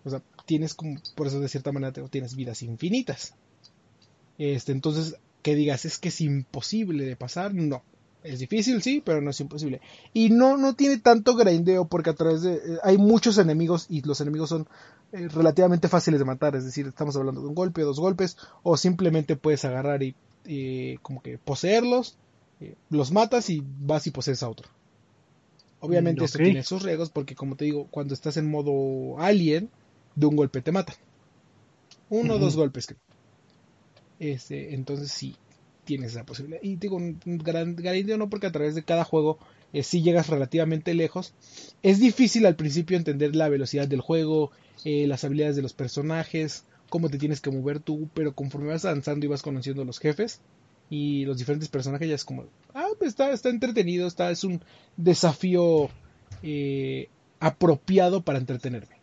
Speaker 2: O sea, tienes como, por eso de cierta manera tienes vidas infinitas. Este, entonces, que digas, es que es imposible de pasar, no. Es difícil, sí, pero no es imposible. Y no, no tiene tanto grindeo porque a través de... Eh, hay muchos enemigos y los enemigos son eh, relativamente fáciles de matar. Es decir, estamos hablando de un golpe, dos golpes, o simplemente puedes agarrar y como que poseerlos, eh, los matas y vas y posees a otro. Obviamente esto tiene sus riesgos porque como te digo, cuando estás en modo alien, de un golpe te matan. Uno o dos golpes. Este, entonces sí, tienes esa posibilidad. Y digo, gran grindeo no porque a través de cada juego eh, si llegas relativamente lejos. Es difícil al principio entender la velocidad del juego, eh, las habilidades de los personajes, cómo te tienes que mover tú, pero conforme vas avanzando y vas conociendo los jefes y los diferentes personajes ya es como, ah, pues está, está entretenido, está, es un desafío eh, apropiado para entretenerme.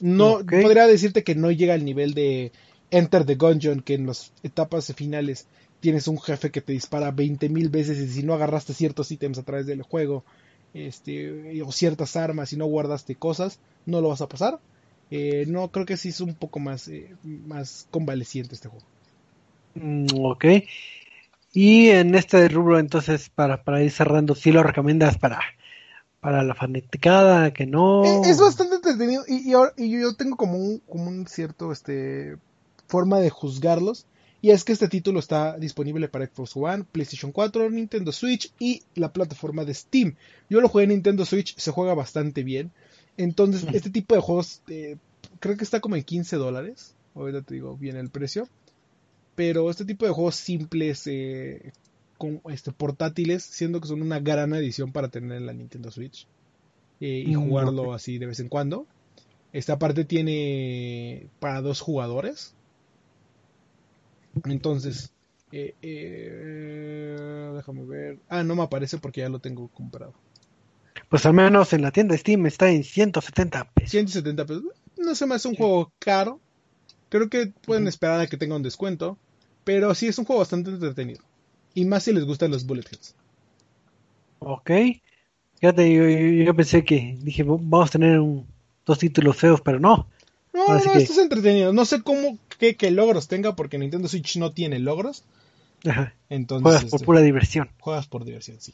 Speaker 2: No podría decirte que no llega al nivel de Enter the Gungeon, que en las etapas finales tienes un jefe que te dispara 20.000 veces y si no agarraste ciertos ítems a través del juego, este, o ciertas armas y no guardaste cosas, no lo vas a pasar. Eh, no, creo que sí es un poco más, eh, más convaleciente este juego.
Speaker 1: Mm, ok. Y en este rubro, entonces, para, para ir cerrando, ¿sí lo recomiendas para, para la fanaticada? ¿Que no?
Speaker 2: Eh, es, bastante entretenido y, y, yo tengo como un, como un cierto este, forma de juzgarlos. Y es que este título está disponible para Xbox One, PlayStation 4, Nintendo Switch y la plataforma de Steam. Yo lo jugué en Nintendo Switch, se juega bastante bien. Entonces, este tipo de juegos eh, creo que está como en 15 dólares. Ahorita te digo bien el precio. Pero este tipo de juegos simples, eh, con, este, portátiles, siendo que son una gran edición para tener en la Nintendo Switch. Eh, y mm, jugarlo así de vez en cuando. Esta parte tiene para dos jugadores. Entonces, déjame ver. Ah, no me aparece porque ya lo tengo comprado.
Speaker 1: Pues al menos en la tienda Steam está en 170 pesos.
Speaker 2: 170 pesos. No se me hace un juego caro. Creo que pueden esperar a que tenga un descuento. Pero sí es un juego bastante entretenido. Y más si les gustan los bullet hits.
Speaker 1: Ok. Fíjate, yo, pensé que dije, vamos a tener dos títulos feos, pero no.
Speaker 2: No, no, esto es entretenido. No sé cómo, qué, logros tenga, porque Nintendo Switch no tiene logros.
Speaker 1: Ajá. Entonces, juegas por este, pura diversión.
Speaker 2: Juegas por diversión, sí.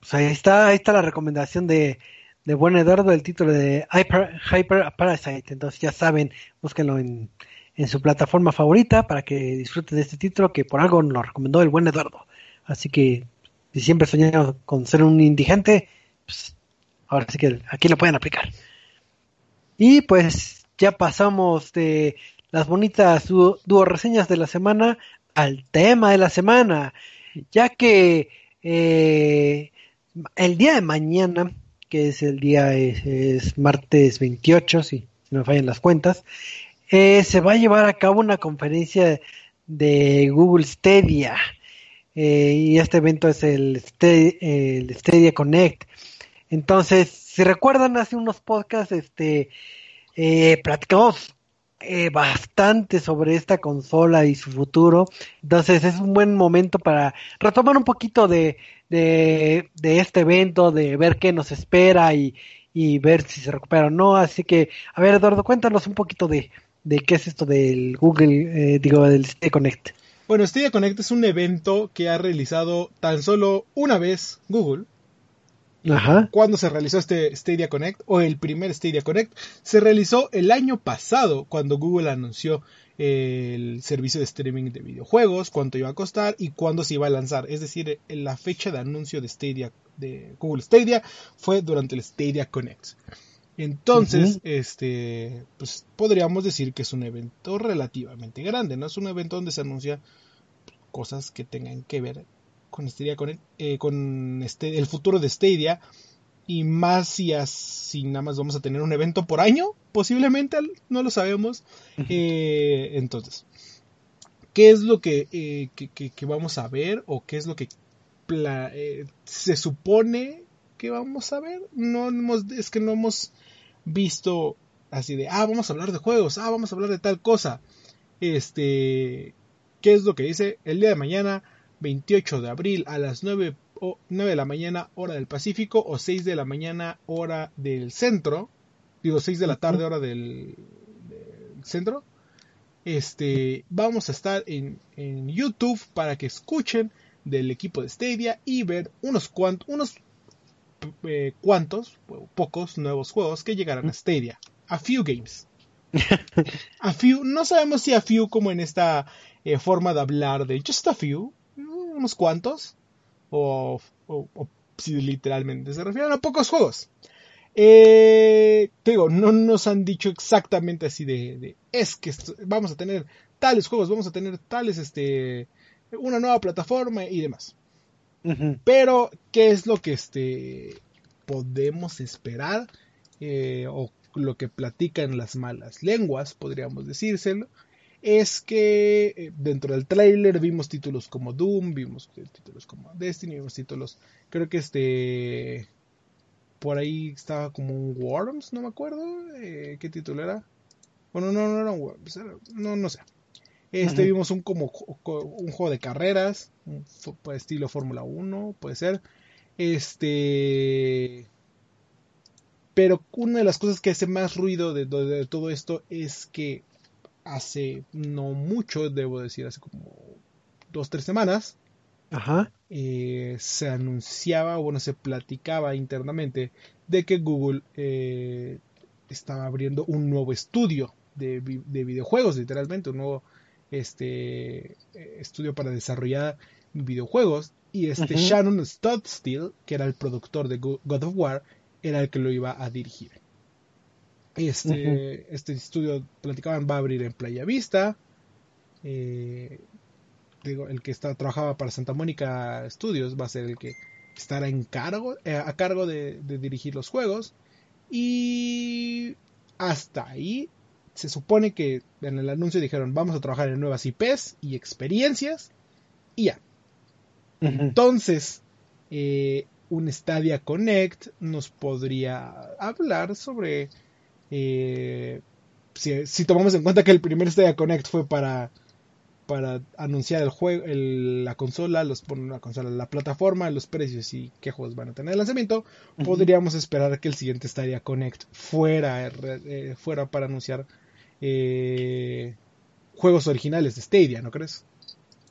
Speaker 1: Pues ahí está, ahí está la recomendación de, de buen Eduardo, el título de Hyper, Hyper Parasite. Entonces ya saben, búsquenlo en, en su plataforma favorita para que disfruten de este título que por algo nos recomendó el buen Eduardo. Así que si siempre soñamos con ser un indigente, pues ahora sí que aquí lo pueden aplicar. Y pues ya pasamos de las bonitas dúo reseñas de la semana al tema de la semana, ya que eh, el día de mañana, que es el día, es, martes 28, si, no me fallan las cuentas, eh, se va a llevar a cabo una conferencia de Google Stadia. Eh, y este evento es el, Stadia Connect. Entonces, si recuerdan, hace unos podcasts, este, eh, platicamos bastante sobre esta consola y su futuro. Entonces es un buen momento para retomar un poquito de, de, este evento, de ver qué nos espera y, y, ver si se recupera o no. Así que, a ver, Eduardo, cuéntanos un poquito de, de qué es esto del Google, eh, digo, del Stadia Connect.
Speaker 2: Bueno, Stadia Connect es un evento que ha realizado tan solo una vez Google cuando se realizó este Stadia Connect o el primer Stadia Connect, se realizó el año pasado cuando Google anunció el servicio de streaming de videojuegos, cuánto iba a costar y cuándo se iba a lanzar. Es decir, la fecha de anuncio de Stadia de Google Stadia fue durante el Stadia Connect. Entonces, este, pues podríamos decir que es un evento relativamente grande, no es un evento donde se anuncia cosas que tengan que ver con Stadia con, eh, con este, el futuro de Stadia y más si, así nada más vamos a tener un evento por año, posiblemente, no lo sabemos. Eh, entonces, ¿qué es lo que, eh, que, vamos a ver o qué es lo que se supone que vamos a ver? No hemos, es que no hemos visto así de, ah, vamos a hablar de juegos, ah, vamos a hablar de tal cosa. Este, ¿qué es lo que dice? El día de mañana 28 de abril a las 9 o 9 de la mañana hora del Pacífico o 6 de la mañana hora del centro. Digo, 6 de la tarde hora del, del centro. Este, vamos a estar en, en, YouTube para que escuchen del equipo de Stadia y ver unos cuantos, unos eh, cuantos, pocos nuevos juegos que llegarán a Stadia. A few games. a few, no sabemos si a few como en esta eh, forma de hablar de just a few, unos cuantos, o, o, o si literalmente se refieren a pocos juegos. Eh, te digo, no nos han dicho exactamente así de, de, es que vamos a tener tales juegos, vamos a tener tales, este, una nueva plataforma y demás. Uh -huh. Pero, ¿qué es lo que este, podemos esperar? Eh, o lo que platican las malas lenguas, podríamos decírselo, es que eh, dentro del trailer vimos títulos como Doom, vimos títulos como Destiny, vimos títulos, creo que este por ahí estaba como un Worms, no me acuerdo eh, qué título era. Bueno, no, no era un Worms, era, no, no sé. Este uh -huh. vimos un como un juego de carreras, un estilo Fórmula 1, puede ser. Este pero una de las cosas que hace más ruido de, de, de todo esto es que hace no mucho, debo decir, hace como dos, tres semanas,
Speaker 1: Ajá.
Speaker 2: Eh, se anunciaba, bueno, se platicaba internamente de que Google eh, estaba abriendo un nuevo estudio de, de, videojuegos, literalmente, un nuevo este, estudio para desarrollar videojuegos. Y este. Shannon Studstill, que era el productor de God of War, era el que lo iba a dirigir. Este, uh -huh. este estudio, platicaban, va a abrir en Playa Vista. Eh, digo, el que está, trabajaba para Santa Mónica Studios va a ser el que estará en cargo, eh, a cargo de, de, dirigir los juegos. Y hasta ahí se supone que en el anuncio dijeron vamos a trabajar en nuevas IPs y experiencias. Y ya. Uh -huh. Entonces, eh, un Stadia Connect nos podría hablar sobre eh, si, si, tomamos en cuenta que el primer Stadia Connect fue para para anunciar el juego, el, la consola, los la consola, la plataforma, los precios y qué juegos van a tener el lanzamiento, uh -huh. podríamos esperar que el siguiente Stadia Connect fuera eh, fuera para anunciar eh, juegos originales de Stadia, ¿no crees?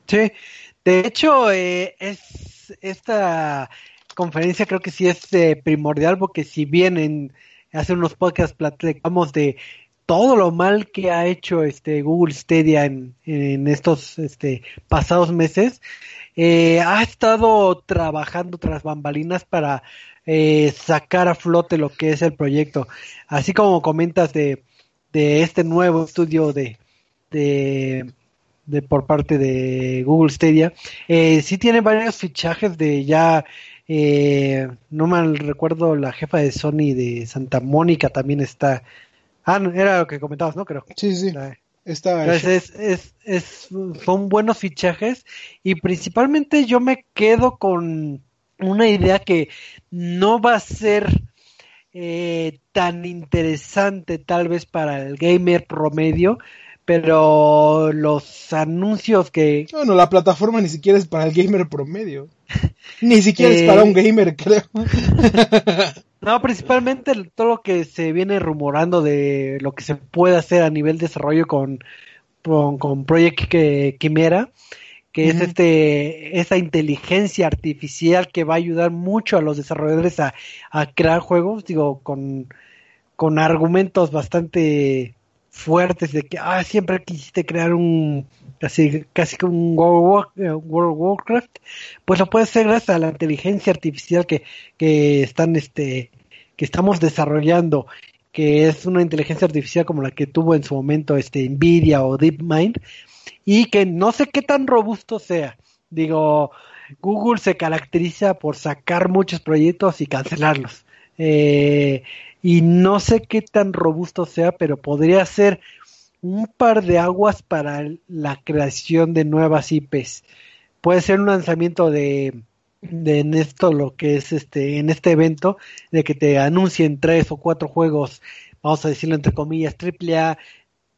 Speaker 1: Sí, de hecho eh, es esta conferencia creo que sí es primordial porque si bien en hace unos podcasts platicamos de todo lo mal que ha hecho este Google Stadia en, en estos este, pasados meses, eh, ha estado trabajando tras bambalinas para eh, sacar a flote lo que es el proyecto. Así como comentas de, de este nuevo estudio de, de, de por parte de Google Stadia, eh, sí tiene varios fichajes de ya eh, no mal recuerdo, la jefa de Sony de Santa Mónica también está. Ah, era lo que comentabas, ¿no? Creo.
Speaker 2: Sí, sí.
Speaker 1: Está Entonces, es, es, es, son buenos fichajes y principalmente yo me quedo con una idea que no va a ser eh, tan interesante tal vez para el gamer promedio, pero los anuncios que...
Speaker 2: Bueno, la plataforma ni siquiera es para el gamer promedio. ni siquiera eh... es para un gamer, creo.
Speaker 1: no, principalmente todo lo que se viene rumorando de lo que se puede hacer a nivel de desarrollo con, con, con Project Quimera, que uh -huh. es este esa inteligencia artificial que va a ayudar mucho a los desarrolladores a, a crear juegos, digo, con, con argumentos bastante fuertes de que ah, siempre quisiste crear un casi casi como un World, of Warcraft, pues lo puedes hacer gracias a la inteligencia artificial que, que están este que estamos desarrollando, que es una inteligencia artificial como la que tuvo en su momento este Nvidia o DeepMind y que no sé qué tan robusto sea. Digo, Google se caracteriza por sacar muchos proyectos y cancelarlos. Eh, y no sé qué tan robusto sea, pero podría ser un par de aguas para la creación de nuevas IPs. Puede ser un lanzamiento de, de en esto lo que es este en este evento de que te anuncien tres o cuatro juegos, vamos a decirlo entre comillas, triple A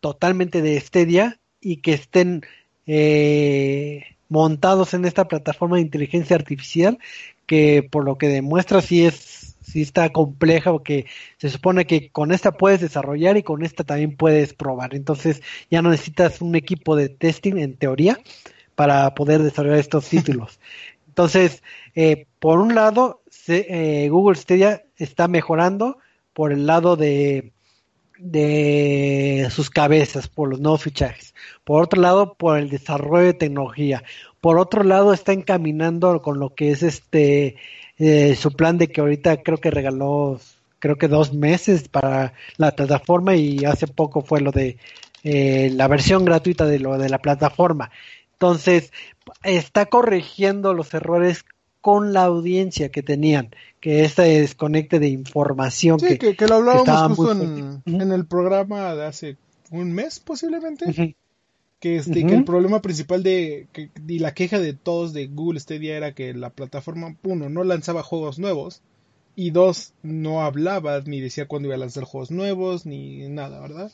Speaker 1: totalmente de Stadia y que estén eh, montados en esta plataforma de inteligencia artificial que por lo que demuestra sí es sí está compleja porque se supone que con esta puedes desarrollar y con esta también puedes probar. Entonces ya no necesitas un equipo de testing en teoría para poder desarrollar estos títulos. Entonces, eh, por un lado, eh, Google Stadia está mejorando por el lado de, de sus cabezas, por los nuevos fichajes. Por otro lado, por el desarrollo de tecnología. Por otro lado, está encaminando con lo que es este eh, su plan de que ahorita creo que regaló creo que dos meses para la plataforma y hace poco fue lo de eh, la versión gratuita de lo de la plataforma. Entonces, está corrigiendo los errores con la audiencia que tenían, que este desconecte de información
Speaker 2: que, que, lo hablábamos justo en, en, el programa de hace un mes posiblemente que este que el problema principal de que, y la queja de todos de Google Stadia era que la plataforma uno no lanzaba juegos nuevos y dos no hablaba ni decía cuándo iba a lanzar juegos nuevos ni nada verdad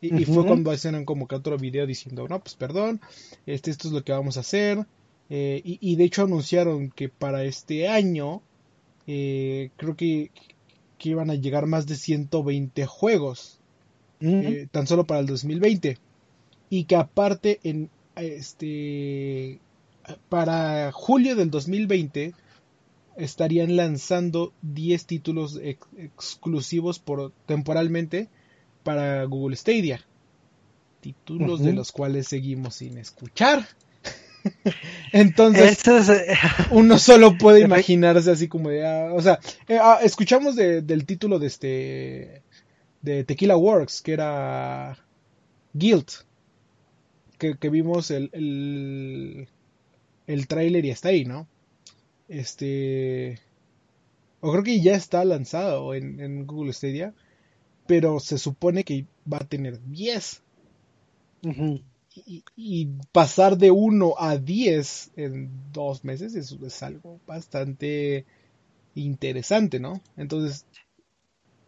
Speaker 2: y, fue cuando hicieron como que otro video diciendo no pues perdón este esto es lo que vamos a hacer eh, y, de hecho anunciaron que para este año eh, creo que, que iban a llegar más de 120 juegos eh, tan solo para el 2020 y que aparte en este para julio del 2020 estarían lanzando 10 títulos exclusivos por temporalmente para Google Stadia. Títulos de los cuales seguimos sin escuchar. Entonces, eh, uno solo puede imaginarse así como de, ah, o sea, eh, ah, escuchamos del título de este de Tequila Works, que era Guild, que, vimos el, el, el tráiler y está ahí, ¿no? Este... O creo que ya está lanzado en, en, Google Stadia, pero se supone que va a tener 10. y, pasar de 1 a 10 en dos meses eso es algo bastante interesante, ¿no? Entonces,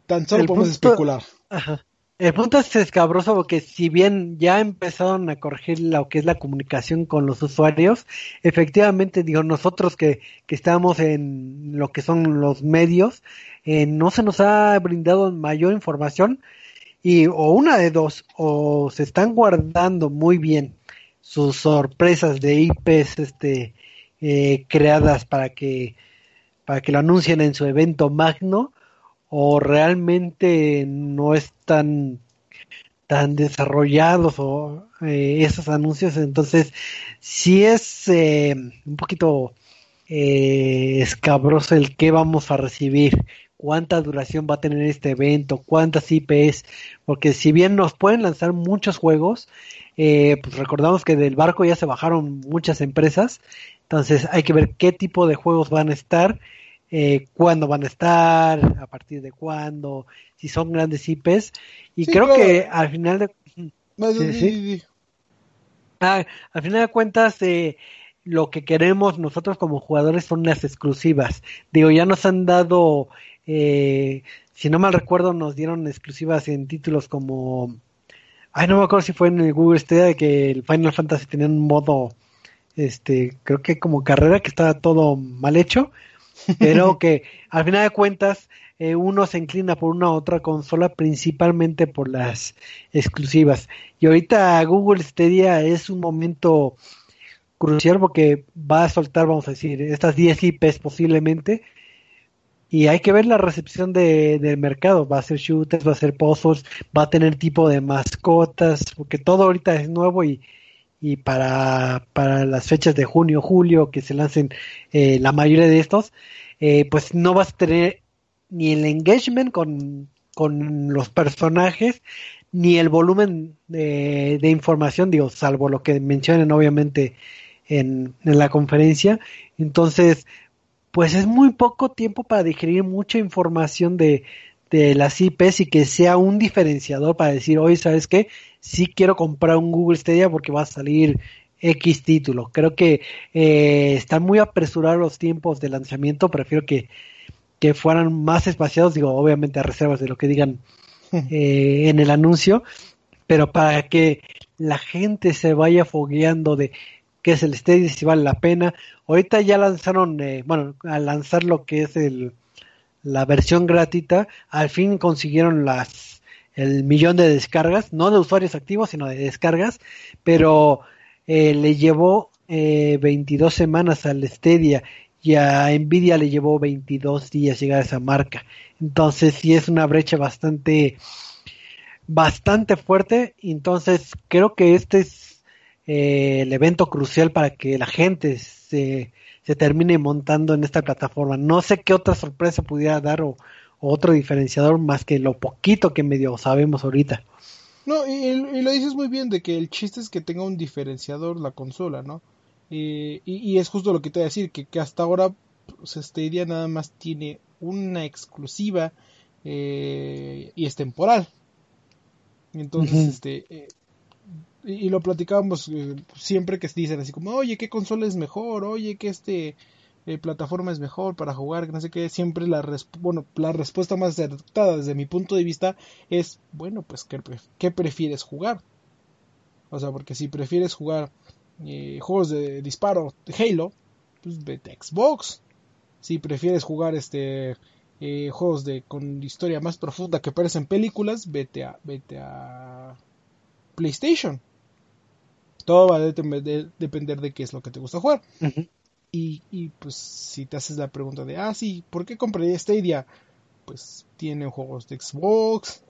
Speaker 2: tan solo podemos especular.
Speaker 1: Ajá. El punto es escabroso porque si bien ya empezaron a corregir lo que es la comunicación con los usuarios, efectivamente, digo, nosotros que, que estamos en lo que son los medios, eh, no se nos ha brindado mayor información y o una de dos, o se están guardando muy bien sus sorpresas de IPs este, eh, creadas para que, para que lo anuncien en su evento magno, o realmente no están tan desarrollados o eh, esos anuncios entonces sí es eh, un poquito eh, escabroso el que vamos a recibir cuánta duración va a tener este evento cuántas IPs porque si bien nos pueden lanzar muchos juegos pues recordamos que del barco ya se bajaron muchas empresas entonces hay que ver qué tipo de juegos van a estar eh, cuándo van a estar, a partir de cuándo, si son grandes IPs. Y creo que al final de... Ah, al final de cuentas, eh, lo que queremos nosotros como jugadores son las exclusivas. Digo, ya nos han dado, eh, si no mal recuerdo, nos dieron exclusivas en títulos como... Ay, no me acuerdo si fue en el Google Stadia de que el Final Fantasy tenía un modo, este, creo que como carrera que estaba todo mal hecho, pero que al final de cuentas eh, uno se inclina por una u otra consola principalmente por las exclusivas. Y ahorita Google Stadia es un momento crucial porque va a soltar, vamos a decir, estas 10 IPs posiblemente. Y hay que ver la recepción de, del mercado. Va a ser shooters, va a ser puzzles, va a tener tipo de mascotas, porque todo ahorita es nuevo y, y para, para las fechas de junio, julio, que se lancen eh, la mayoría de estos, eh, pues no vas a tener ni el engagement con, con los personajes, ni el volumen de, de, información, digo, salvo lo que mencionen obviamente en, en la conferencia. Entonces, pues es muy poco tiempo para digerir mucha información de, de las IPs y que sea un diferenciador para decir, hoy, ¿sabes qué? Sí quiero comprar un Google Stadia porque va a salir X título. Creo que eh, están muy apresurados los tiempos de lanzamiento, prefiero que, que fueran más espaciados, digo, obviamente a reservas de lo que digan eh, en el anuncio, pero para que la gente se vaya fogueando de qué es el Stadia, si vale la pena. Ahorita ya lanzaron, eh, bueno, al lanzar lo que es el, la versión gratuita, al fin consiguieron las el millón de descargas, no de usuarios activos, sino de descargas, pero eh, le llevó eh, 22 semanas al Stadia y a Nvidia le llevó 22 días llegar a esa marca. Entonces sí es una brecha bastante bastante fuerte. Entonces creo que este es eh, el evento crucial para que la gente se, se termine montando en esta plataforma. No sé qué otra sorpresa pudiera dar o, otro diferenciador más que lo poquito que medio sabemos ahorita.
Speaker 2: No, y, lo dices muy bien de que el chiste es que tenga un diferenciador la consola, ¿no? y, y, es justo lo que te voy a decir, que, que hasta ahora pues, Stadia nada más tiene una exclusiva eh, y es temporal. Entonces, este, eh, y, lo platicábamos eh, siempre que dicen así como, oye, ¿qué consola es mejor? Oye, ¿qué este plataforma es mejor para jugar? No sé qué, siempre la, bueno, la respuesta más acertada desde mi punto de vista es, bueno, pues, ¿qué, qué prefieres jugar? O sea, porque si prefieres jugar juegos de disparo Halo, pues vete a Xbox. Si prefieres jugar este eh, juegos de con historia más profunda que parecen películas, vete a, vete a PlayStation. Todo va a depender de qué es lo que te gusta jugar. Y, y, pues si te haces la pregunta de, ah, sí, ¿por qué compré Stadia? Pues tiene juegos de Xbox,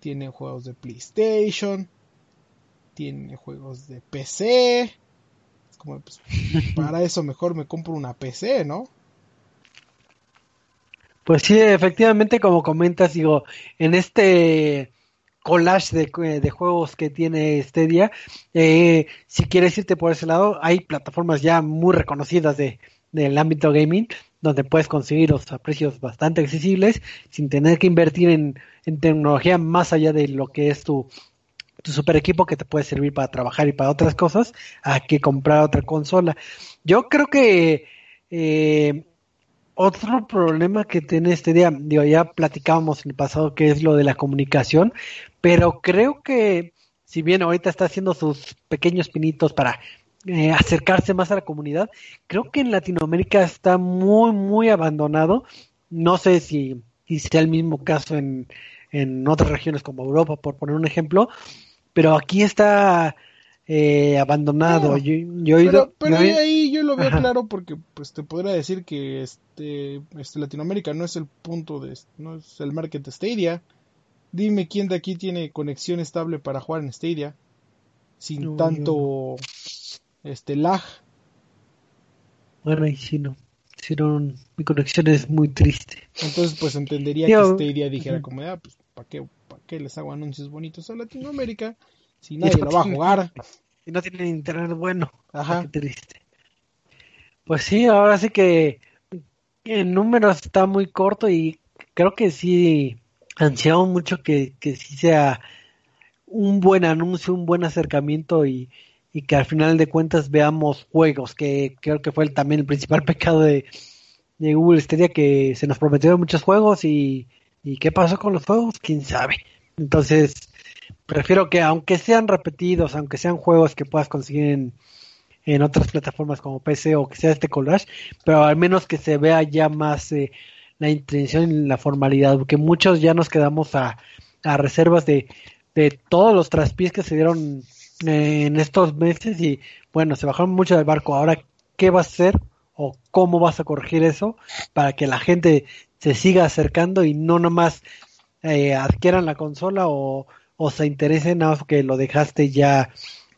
Speaker 2: tiene juegos de PlayStation, tiene juegos de PC. Es como, pues, para eso mejor me compro una PC, ¿no?
Speaker 1: Pues sí, efectivamente, como comentas, digo, en este collage de, de juegos que tiene este día, eh, si quieres irte por ese lado, hay plataformas ya muy reconocidas de, del ámbito gaming, donde puedes conseguirlos a precios bastante accesibles, sin tener que invertir en, en tecnología más allá de lo que es tu, tu super equipo que te puede servir para trabajar y para otras cosas, a que comprar otra consola. Yo creo que eh, otro problema que tiene este día, digo, ya platicábamos en el pasado que es lo de la comunicación, pero creo que si bien ahorita está haciendo sus pequeños pinitos para eh, acercarse más a la comunidad, creo que en Latinoamérica está muy, muy abandonado. No sé si, si sea el mismo caso en, en otras regiones como Europa, por poner un ejemplo, pero aquí está eh, abandonado.
Speaker 2: yo, pero, ahí yo lo veo claro porque pues te podría decir que este, este, Latinoamérica no es el punto de no es el market de Stadia. Dime quién de aquí tiene conexión estable para jugar en Stadia sin tanto este lag.
Speaker 1: Bueno, ahí sí no. Si mi conexión es muy triste.
Speaker 2: Entonces, pues entendería que Stadia dijera como, ah, pues, ¿para qué, ¿para qué les hago anuncios bonitos a Latinoamérica? Si nadie lo va a jugar.
Speaker 1: Y no tienen internet bueno. Ajá. Qué triste. Pues sí, ahora sí que el número está muy corto y creo que sí ansiamos mucho que, que sí sea un buen anuncio, un buen acercamiento y, y que al final de cuentas veamos juegos, que creo que fue también el principal pecado de, de Google día que se nos prometieron muchos juegos y, y qué pasó con los juegos, quién sabe. Entonces, prefiero que aunque sean repetidos, aunque sean juegos que puedas conseguir en, otras plataformas como PC o que sea este collage, pero al menos que se vea ya más eh, la intención y la formalidad, porque muchos ya nos quedamos a, reservas de, de todos los traspiés que se dieron eh, en estos meses y bueno, se bajaron mucho del barco. Ahora, ¿qué vas a hacer o cómo vas a corregir eso para que la gente se siga acercando y no nomás eh, adquieran la consola o o se interese nada más que lo dejaste ya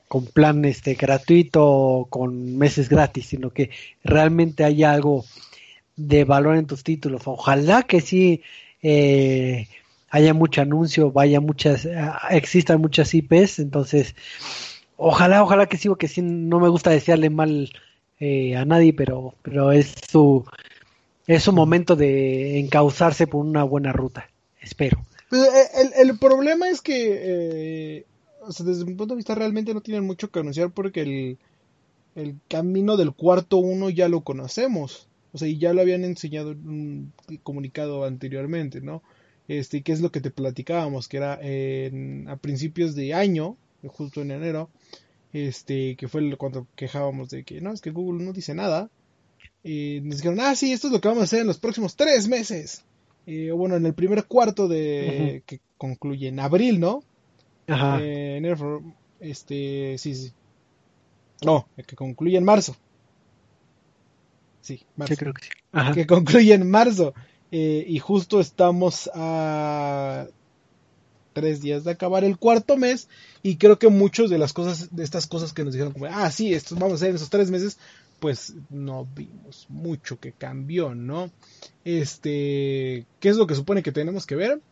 Speaker 1: con plan este gratuito o con meses gratis, sino que realmente hay algo de valor en tus títulos. Ojalá que sí eh, haya mucho anuncio, vaya muchas, eh, existan muchas IPs, entonces ojalá, ojalá que sí, porque sí no me gusta desearle mal eh, a nadie, pero, pero es su es su momento de encauzarse por una buena ruta, espero.
Speaker 2: Pues, eh, el, problema es que, eh, desde mi punto de vista, realmente no tienen mucho que anunciar porque el, el camino del cuarto uno ya lo conocemos. O sea, y ya lo habían enseñado en un comunicado anteriormente, ¿no? Este, ¿qué es lo que te platicábamos? Que era a principios de año, justo en enero, este, que fue cuando quejábamos de que no, es que Google no dice nada. Y nos dijeron, ah, sí, esto es lo que vamos a hacer en los próximos tres meses. Y bueno, en el primer cuarto de que concluye en abril, ¿no?
Speaker 1: Ajá.
Speaker 2: Eh, enero, este, sí, sí. No, que concluye en marzo. Sí, marzo.
Speaker 1: Sí, creo que sí. Ajá.
Speaker 2: Que concluye en marzo. Eh, y justo estamos a tres días de acabar el cuarto mes. Y creo que muchos de las cosas, de estas cosas que nos dijeron como, ah, sí, esto vamos a hacer en esos tres meses, pues no vimos mucho que cambió, ¿no? Este, ¿qué es lo que supone que tenemos que ver?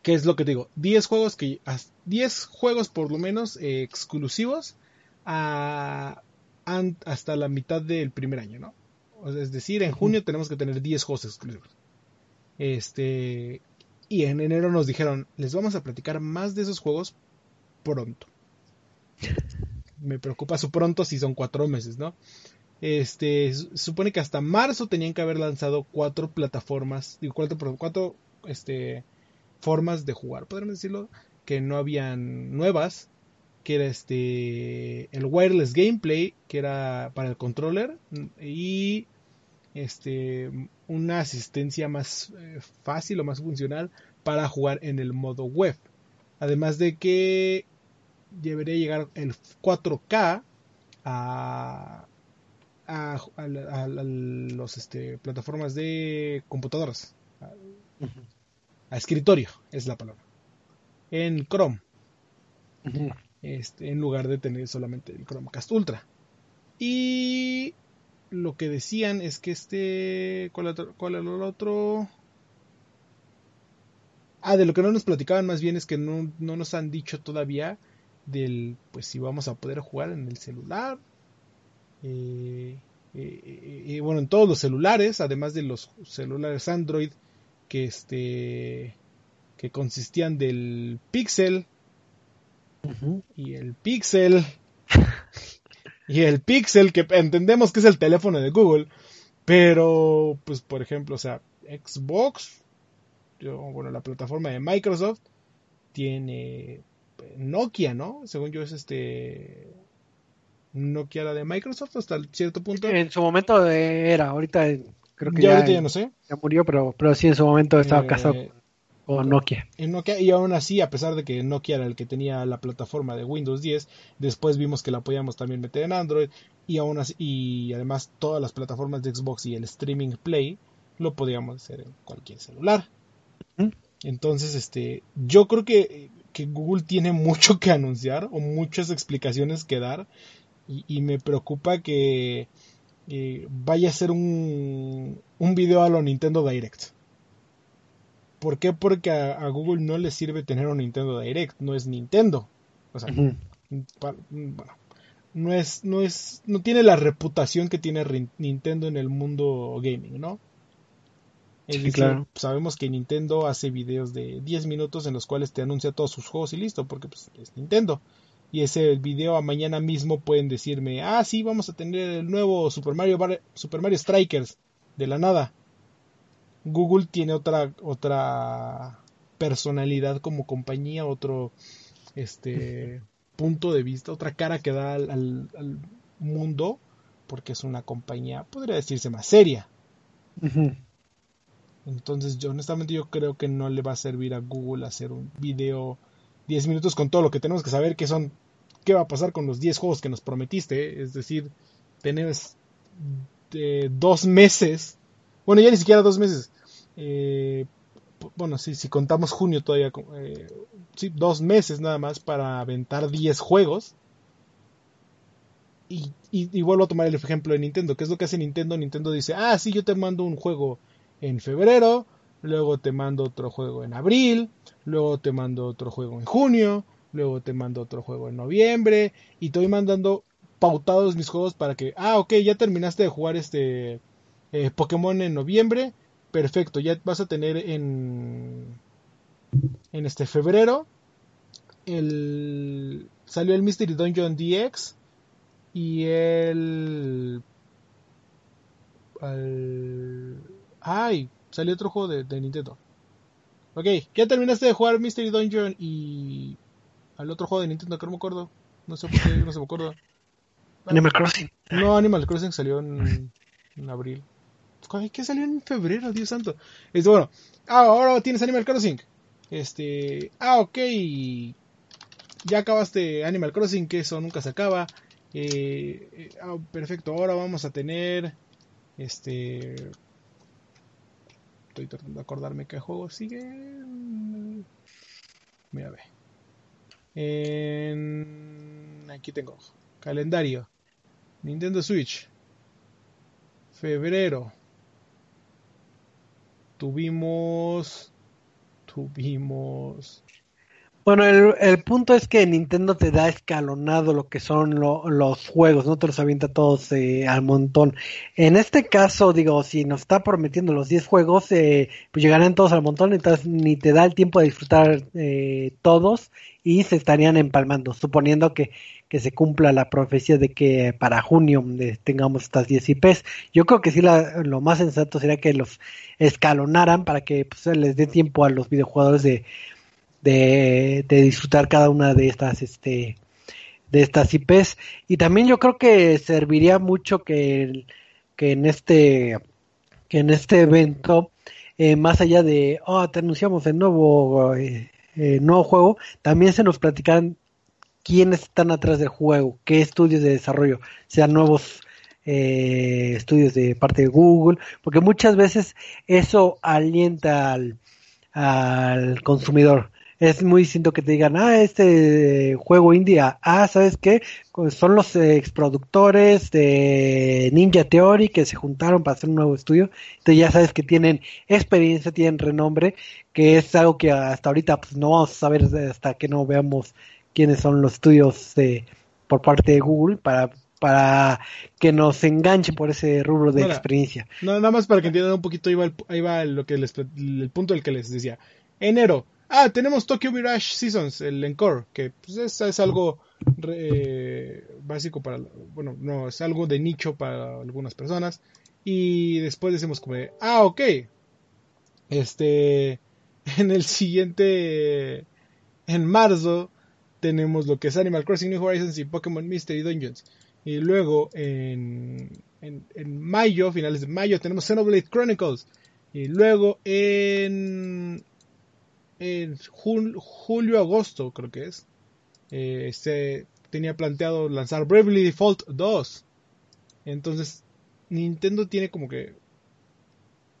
Speaker 2: ¿Qué es lo que te digo? 10 juegos que 10 juegos por lo menos eh, exclusivos a, hasta la mitad del primer año, ¿no? Es decir, en junio tenemos que tener 10 juegos exclusivos. Este, y en enero nos dijeron, les vamos a platicar más de esos juegos pronto. Me preocupa su pronto si son cuatro meses, ¿no? Este, supone que hasta marzo tenían que haber lanzado cuatro plataformas, cuatro, cuatro, este, formas de jugar, podríamos decirlo, que no habían nuevas, que era este, el wireless gameplay, que era para el controller, y este, una asistencia más eh, fácil o más funcional para jugar en el modo web. Además de que debería llegar el 4K a, a, a, a- a los este, plataformas de computadoras, a, escritorio es la palabra, en Chrome, este, en lugar de tener solamente el Chromecast Ultra. Y lo que decían es que este, ¿cuál, otro- cuál era el otro? Ah, de lo que no nos platicaban más bien es que no, no nos han dicho todavía del, pues si vamos a poder jugar en el celular. Eh, eh, eh, eh, bueno, en todos los celulares, además de los celulares Android que este que consistían del Pixel y el Pixel y el Pixel que entendemos que es el teléfono de Google, pero pues por ejemplo, o sea, Xbox, yo, bueno, la plataforma de Microsoft tiene Nokia, ¿no? Según yo es este Nokia la de Microsoft hasta cierto punto.
Speaker 1: En su momento eh, era, ahorita eh, creo que
Speaker 2: ya,
Speaker 1: ya,
Speaker 2: ahorita ya no sé.
Speaker 1: ya murió, pero, pero sí en su momento estaba
Speaker 2: Eh,
Speaker 1: casado con Nokia.
Speaker 2: en Nokia y aún así a pesar de que Nokia era el que tenía la plataforma de Windows 10 después vimos que la podíamos también meter en Android y aún así y además todas las plataformas de Xbox y el streaming Play lo podíamos hacer en cualquier celular entonces este yo creo que, que Google tiene mucho que anunciar o muchas explicaciones que dar y, y me preocupa que eh, vaya a ser un, un video a lo Nintendo Direct ¿Por qué? Porque a, a Google no le sirve tener un Nintendo Direct, no es Nintendo. O sea, pa- bueno, no es, no es, no tiene la reputación que tiene Nintendo en el mundo gaming, ¿no? Es
Speaker 1: Sí, claro.
Speaker 2: sabemos que Nintendo hace videos de 10 minutos en los cuales te anuncia todos sus juegos y listo, porque pues, es Nintendo. Y ese video a mañana mismo pueden decirme, ah, sí, vamos a tener el nuevo Super Mario, Bar- Super Mario Strikers, de la nada. Google tiene otra, otra personalidad como compañía, otro este punto de vista, otra cara que da al, al- al mundo, porque es una compañía, podría decirse más seria.
Speaker 1: Ujú.
Speaker 2: Entonces, yo honestamente yo creo que no le va a servir a Google hacer un video 10 minutos con todo lo que tenemos que saber que son qué va a pasar con los 10 juegos que nos prometiste, es decir, tenés eh, dos meses, bueno, ya ni siquiera dos meses, eh, bueno, sí, si contamos junio todavía, eh, sí, dos meses nada más para aventar 10 juegos. Y vuelvo a tomar el ejemplo de Nintendo. ¿Qué es lo que hace Nintendo? Nintendo dice, ah, sí, yo te mando un juego en febrero, luego te mando otro juego en abril, luego te mando otro juego en junio, luego te mando otro juego en noviembre, y te voy mandando pautados mis juegos para que, ah, ok, ya terminaste de jugar este eh, Pokémon en noviembre, perfecto, ya vas a tener en, en este febrero, el, salió el Mystery Dungeon DX y el, el ay, salió otro juego de, de Nintendo. Ok, ya terminaste de jugar Mystery Dungeon y al otro juego de Nintendo que no me acuerdo. No sé por qué, no se me acuerdo.
Speaker 1: Animal Crossing.
Speaker 2: No, Animal Crossing salió en, en abril. ¿Qué salió en febrero, Dios santo? Este, bueno, ah, ahora tienes Animal Crossing. Este, ah, ok. Ya acabaste Animal Crossing, que eso nunca se acaba. Eh, eh, ah, perfecto, ahora vamos a tener. Este. Estoy tratando de acordarme qué juego sigue. Mira, ve. En... Aquí tengo. Calendario. Nintendo Switch. Febrero. Tuvimos. Tuvimos.
Speaker 1: Bueno, el, punto es que Nintendo te da escalonado lo que son lo, los juegos, no te los avienta todos eh, al montón. En este caso, digo, si nos está prometiendo los 10 juegos, eh, pues llegarán todos al montón, entonces ni te da el tiempo de disfrutar eh, todos y se estarían empalmando, suponiendo que, que se cumpla la profecía de que para junio eh, tengamos estas 10 IPs. Yo creo que sí la, lo más sensato sería que los escalonaran para que pues, les dé tiempo a los videojuegos de de, disfrutar cada una de estas este de estas IPs y también yo creo que serviría mucho que, que en este que en este evento eh, más allá de oh te anunciamos el nuevo eh, eh, nuevo juego también se nos platican quiénes están atrás del juego qué estudios de desarrollo sean nuevos estudios de parte de Google porque muchas veces eso alienta al, al consumidor es muy distinto que te digan, ah, este juego India, ah, ¿sabes qué? Son los exproductores de Ninja Theory que se juntaron para hacer un nuevo estudio. Entonces ya sabes que tienen experiencia, tienen renombre, que es algo que hasta ahorita pues, no vamos a saber hasta que no veamos quiénes son los estudios de, por parte de Google para para que nos enganchen por ese rubro de experiencia.
Speaker 2: No, nada más para que entiendan un poquito, ahí va, ahí va lo que el punto del que les decía. Enero, Ah, tenemos Tokyo Mirage Seasons, el Encore, que pues, es, es, algo eh, básico para, bueno, no, es algo de nicho para algunas personas. Y después decimos como de, ah, ok. Este, en el siguiente, en marzo, tenemos lo que es Animal Crossing New Horizons y Pokémon Mystery Dungeons. Y luego en, en, en mayo, finales de mayo, tenemos Xenoblade Chronicles. Y luego en en julio, agosto, creo que es, eh, se tenía planteado lanzar Bravely Default 2. Entonces, Nintendo tiene como que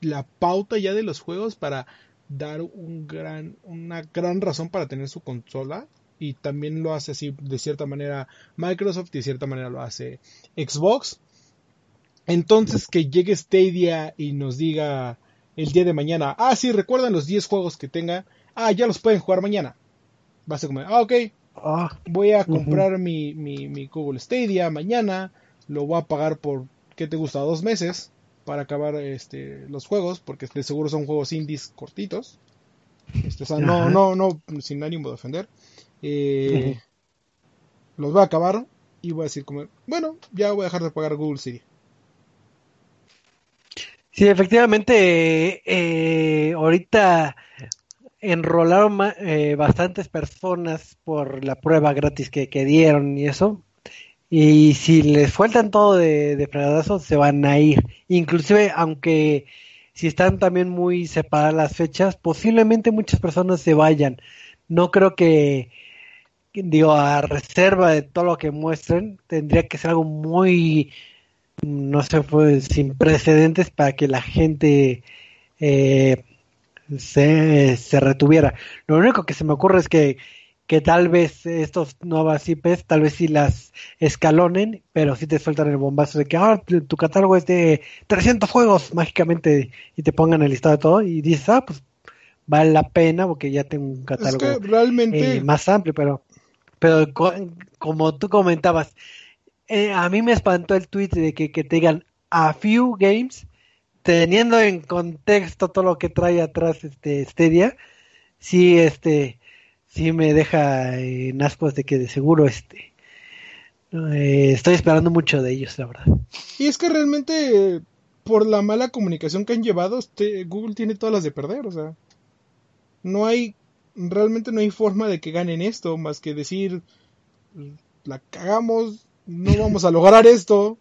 Speaker 2: la pauta ya de los juegos para dar un gran, una gran razón para tener su consola. Y también lo hace así de cierta manera Microsoft y de cierta manera lo hace Xbox. Entonces que llegue Stadia y nos diga el día de mañana, ah, sí, recuerdan los 10 juegos que tenga, ah, ya los pueden jugar mañana. Vas a comer, ah, ok, ah, voy a comprar mi, mi, Google Stadia mañana, lo voy a pagar por, ¿qué te gusta? Dos meses para acabar este, los juegos, porque de seguro son juegos indies cortitos. Este, o sea, no, no, no, sin ánimo de ofender. Eh, los voy a acabar y voy a decir como, bueno, ya voy a dejar de pagar Google City.
Speaker 1: Sí, efectivamente, eh, ahorita enrolaron eh, bastantes personas por la prueba gratis que, dieron y eso. Y si les faltan todo de, de se van a ir. Inclusive, aunque si están también muy separadas las fechas, posiblemente muchas personas se vayan. No creo que, digo, a reserva de todo lo que muestren, tendría que ser algo muy, no sé, pues, sin precedentes para que la gente eh, se, se retuviera. Lo único que se me ocurre es que, que tal vez estos nuevas IPs, tal vez sí las escalonen, pero sí te sueltan el bombazo de que ah, tu, catálogo es de 300 juegos mágicamente y te pongan el listado de todo y dices, ah, pues vale la pena porque ya tengo un catálogo
Speaker 2: realmente...
Speaker 1: Eh, más amplio, pero, pero como tú comentabas, eh, a mí me espantó el tweet de que, que te digan a few games teniendo en contexto todo lo que trae atrás este Stadia, sí, este, sí me deja en ascuas de que de seguro este, eh, estoy esperando mucho de ellos, la verdad.
Speaker 2: Y es que realmente, por la mala comunicación que han llevado, este, Google tiene todas las de perder, o sea, no hay, realmente no hay forma de que ganen esto, más que decir, la cagamos, no vamos a lograr esto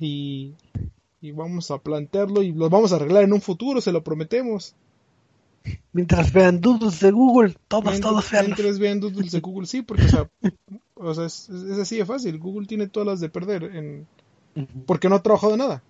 Speaker 2: y, y vamos a plantearlo y lo vamos a arreglar en un futuro, se lo prometemos.
Speaker 1: Mientras vean doodles de Google, todos,
Speaker 2: Mientras-
Speaker 1: todos vean.
Speaker 2: Mientras vean doodles de Google, sí, porque o sea, o sea, es, es así de fácil. Google tiene todas las de perder en, porque no ha trabajado nada.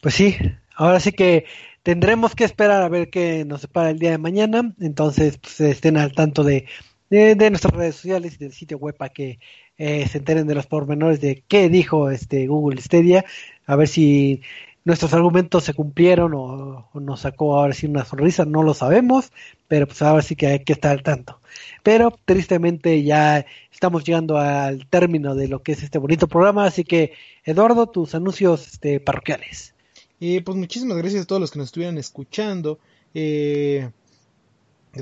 Speaker 1: Pues sí, ahora sí que tendremos que esperar a ver qué nos separa el día de mañana. Entonces, pues estén al tanto de, de, de nuestras redes sociales y del sitio web para que eh, se enteren de los pormenores de qué dijo este Google Stadia, a ver si nuestros argumentos se cumplieron o, nos sacó ahora sí una sonrisa, no lo sabemos, pero pues ahora sí que hay que estar al tanto. Pero tristemente ya estamos llegando al término de lo que es este bonito programa, así que Eduardo, tus anuncios este, parroquiales.
Speaker 2: Eh, pues muchísimas gracias a todos los que nos estuvieran escuchando. Eh,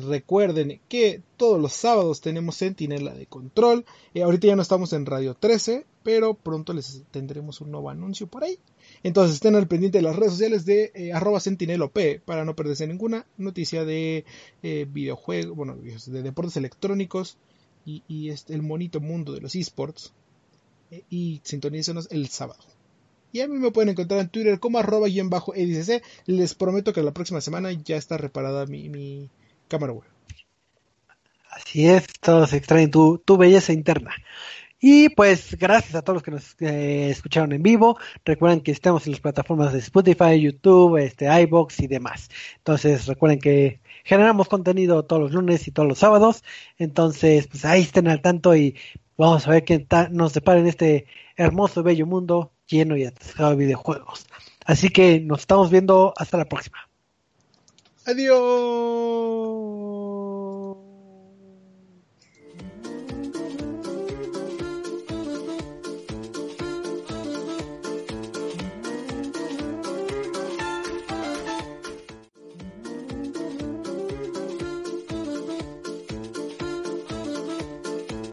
Speaker 2: recuerden que todos los sábados tenemos Centinela de Control. Eh, ahorita ya no estamos en Radio 13, pero pronto les tendremos un nuevo anuncio por ahí. Entonces estén al pendiente de las redes sociales de eh, arroba sentinelop para no perderse ninguna noticia de eh, videojuegos, bueno, de deportes electrónicos y, este, el bonito mundo de los esports. Eh, y sintonícenos el sábado. Y a mí me pueden encontrar en Twitter como arroba y en bajo edicc. Les prometo que la próxima semana ya está reparada mi cámara web.
Speaker 1: Así es, todos extraen tu, tu belleza interna. Y pues gracias a todos los que nos eh, escucharon en vivo. Recuerden que estamos en las plataformas de Spotify, YouTube, este, iBox y demás. Entonces recuerden que generamos contenido todos los lunes y todos los sábados. Entonces, pues ahí estén al tanto y vamos a ver qué nos depara en este hermoso, bello mundo lleno y atascado de videojuegos. Así que nos estamos viendo hasta la próxima.
Speaker 2: Adiós.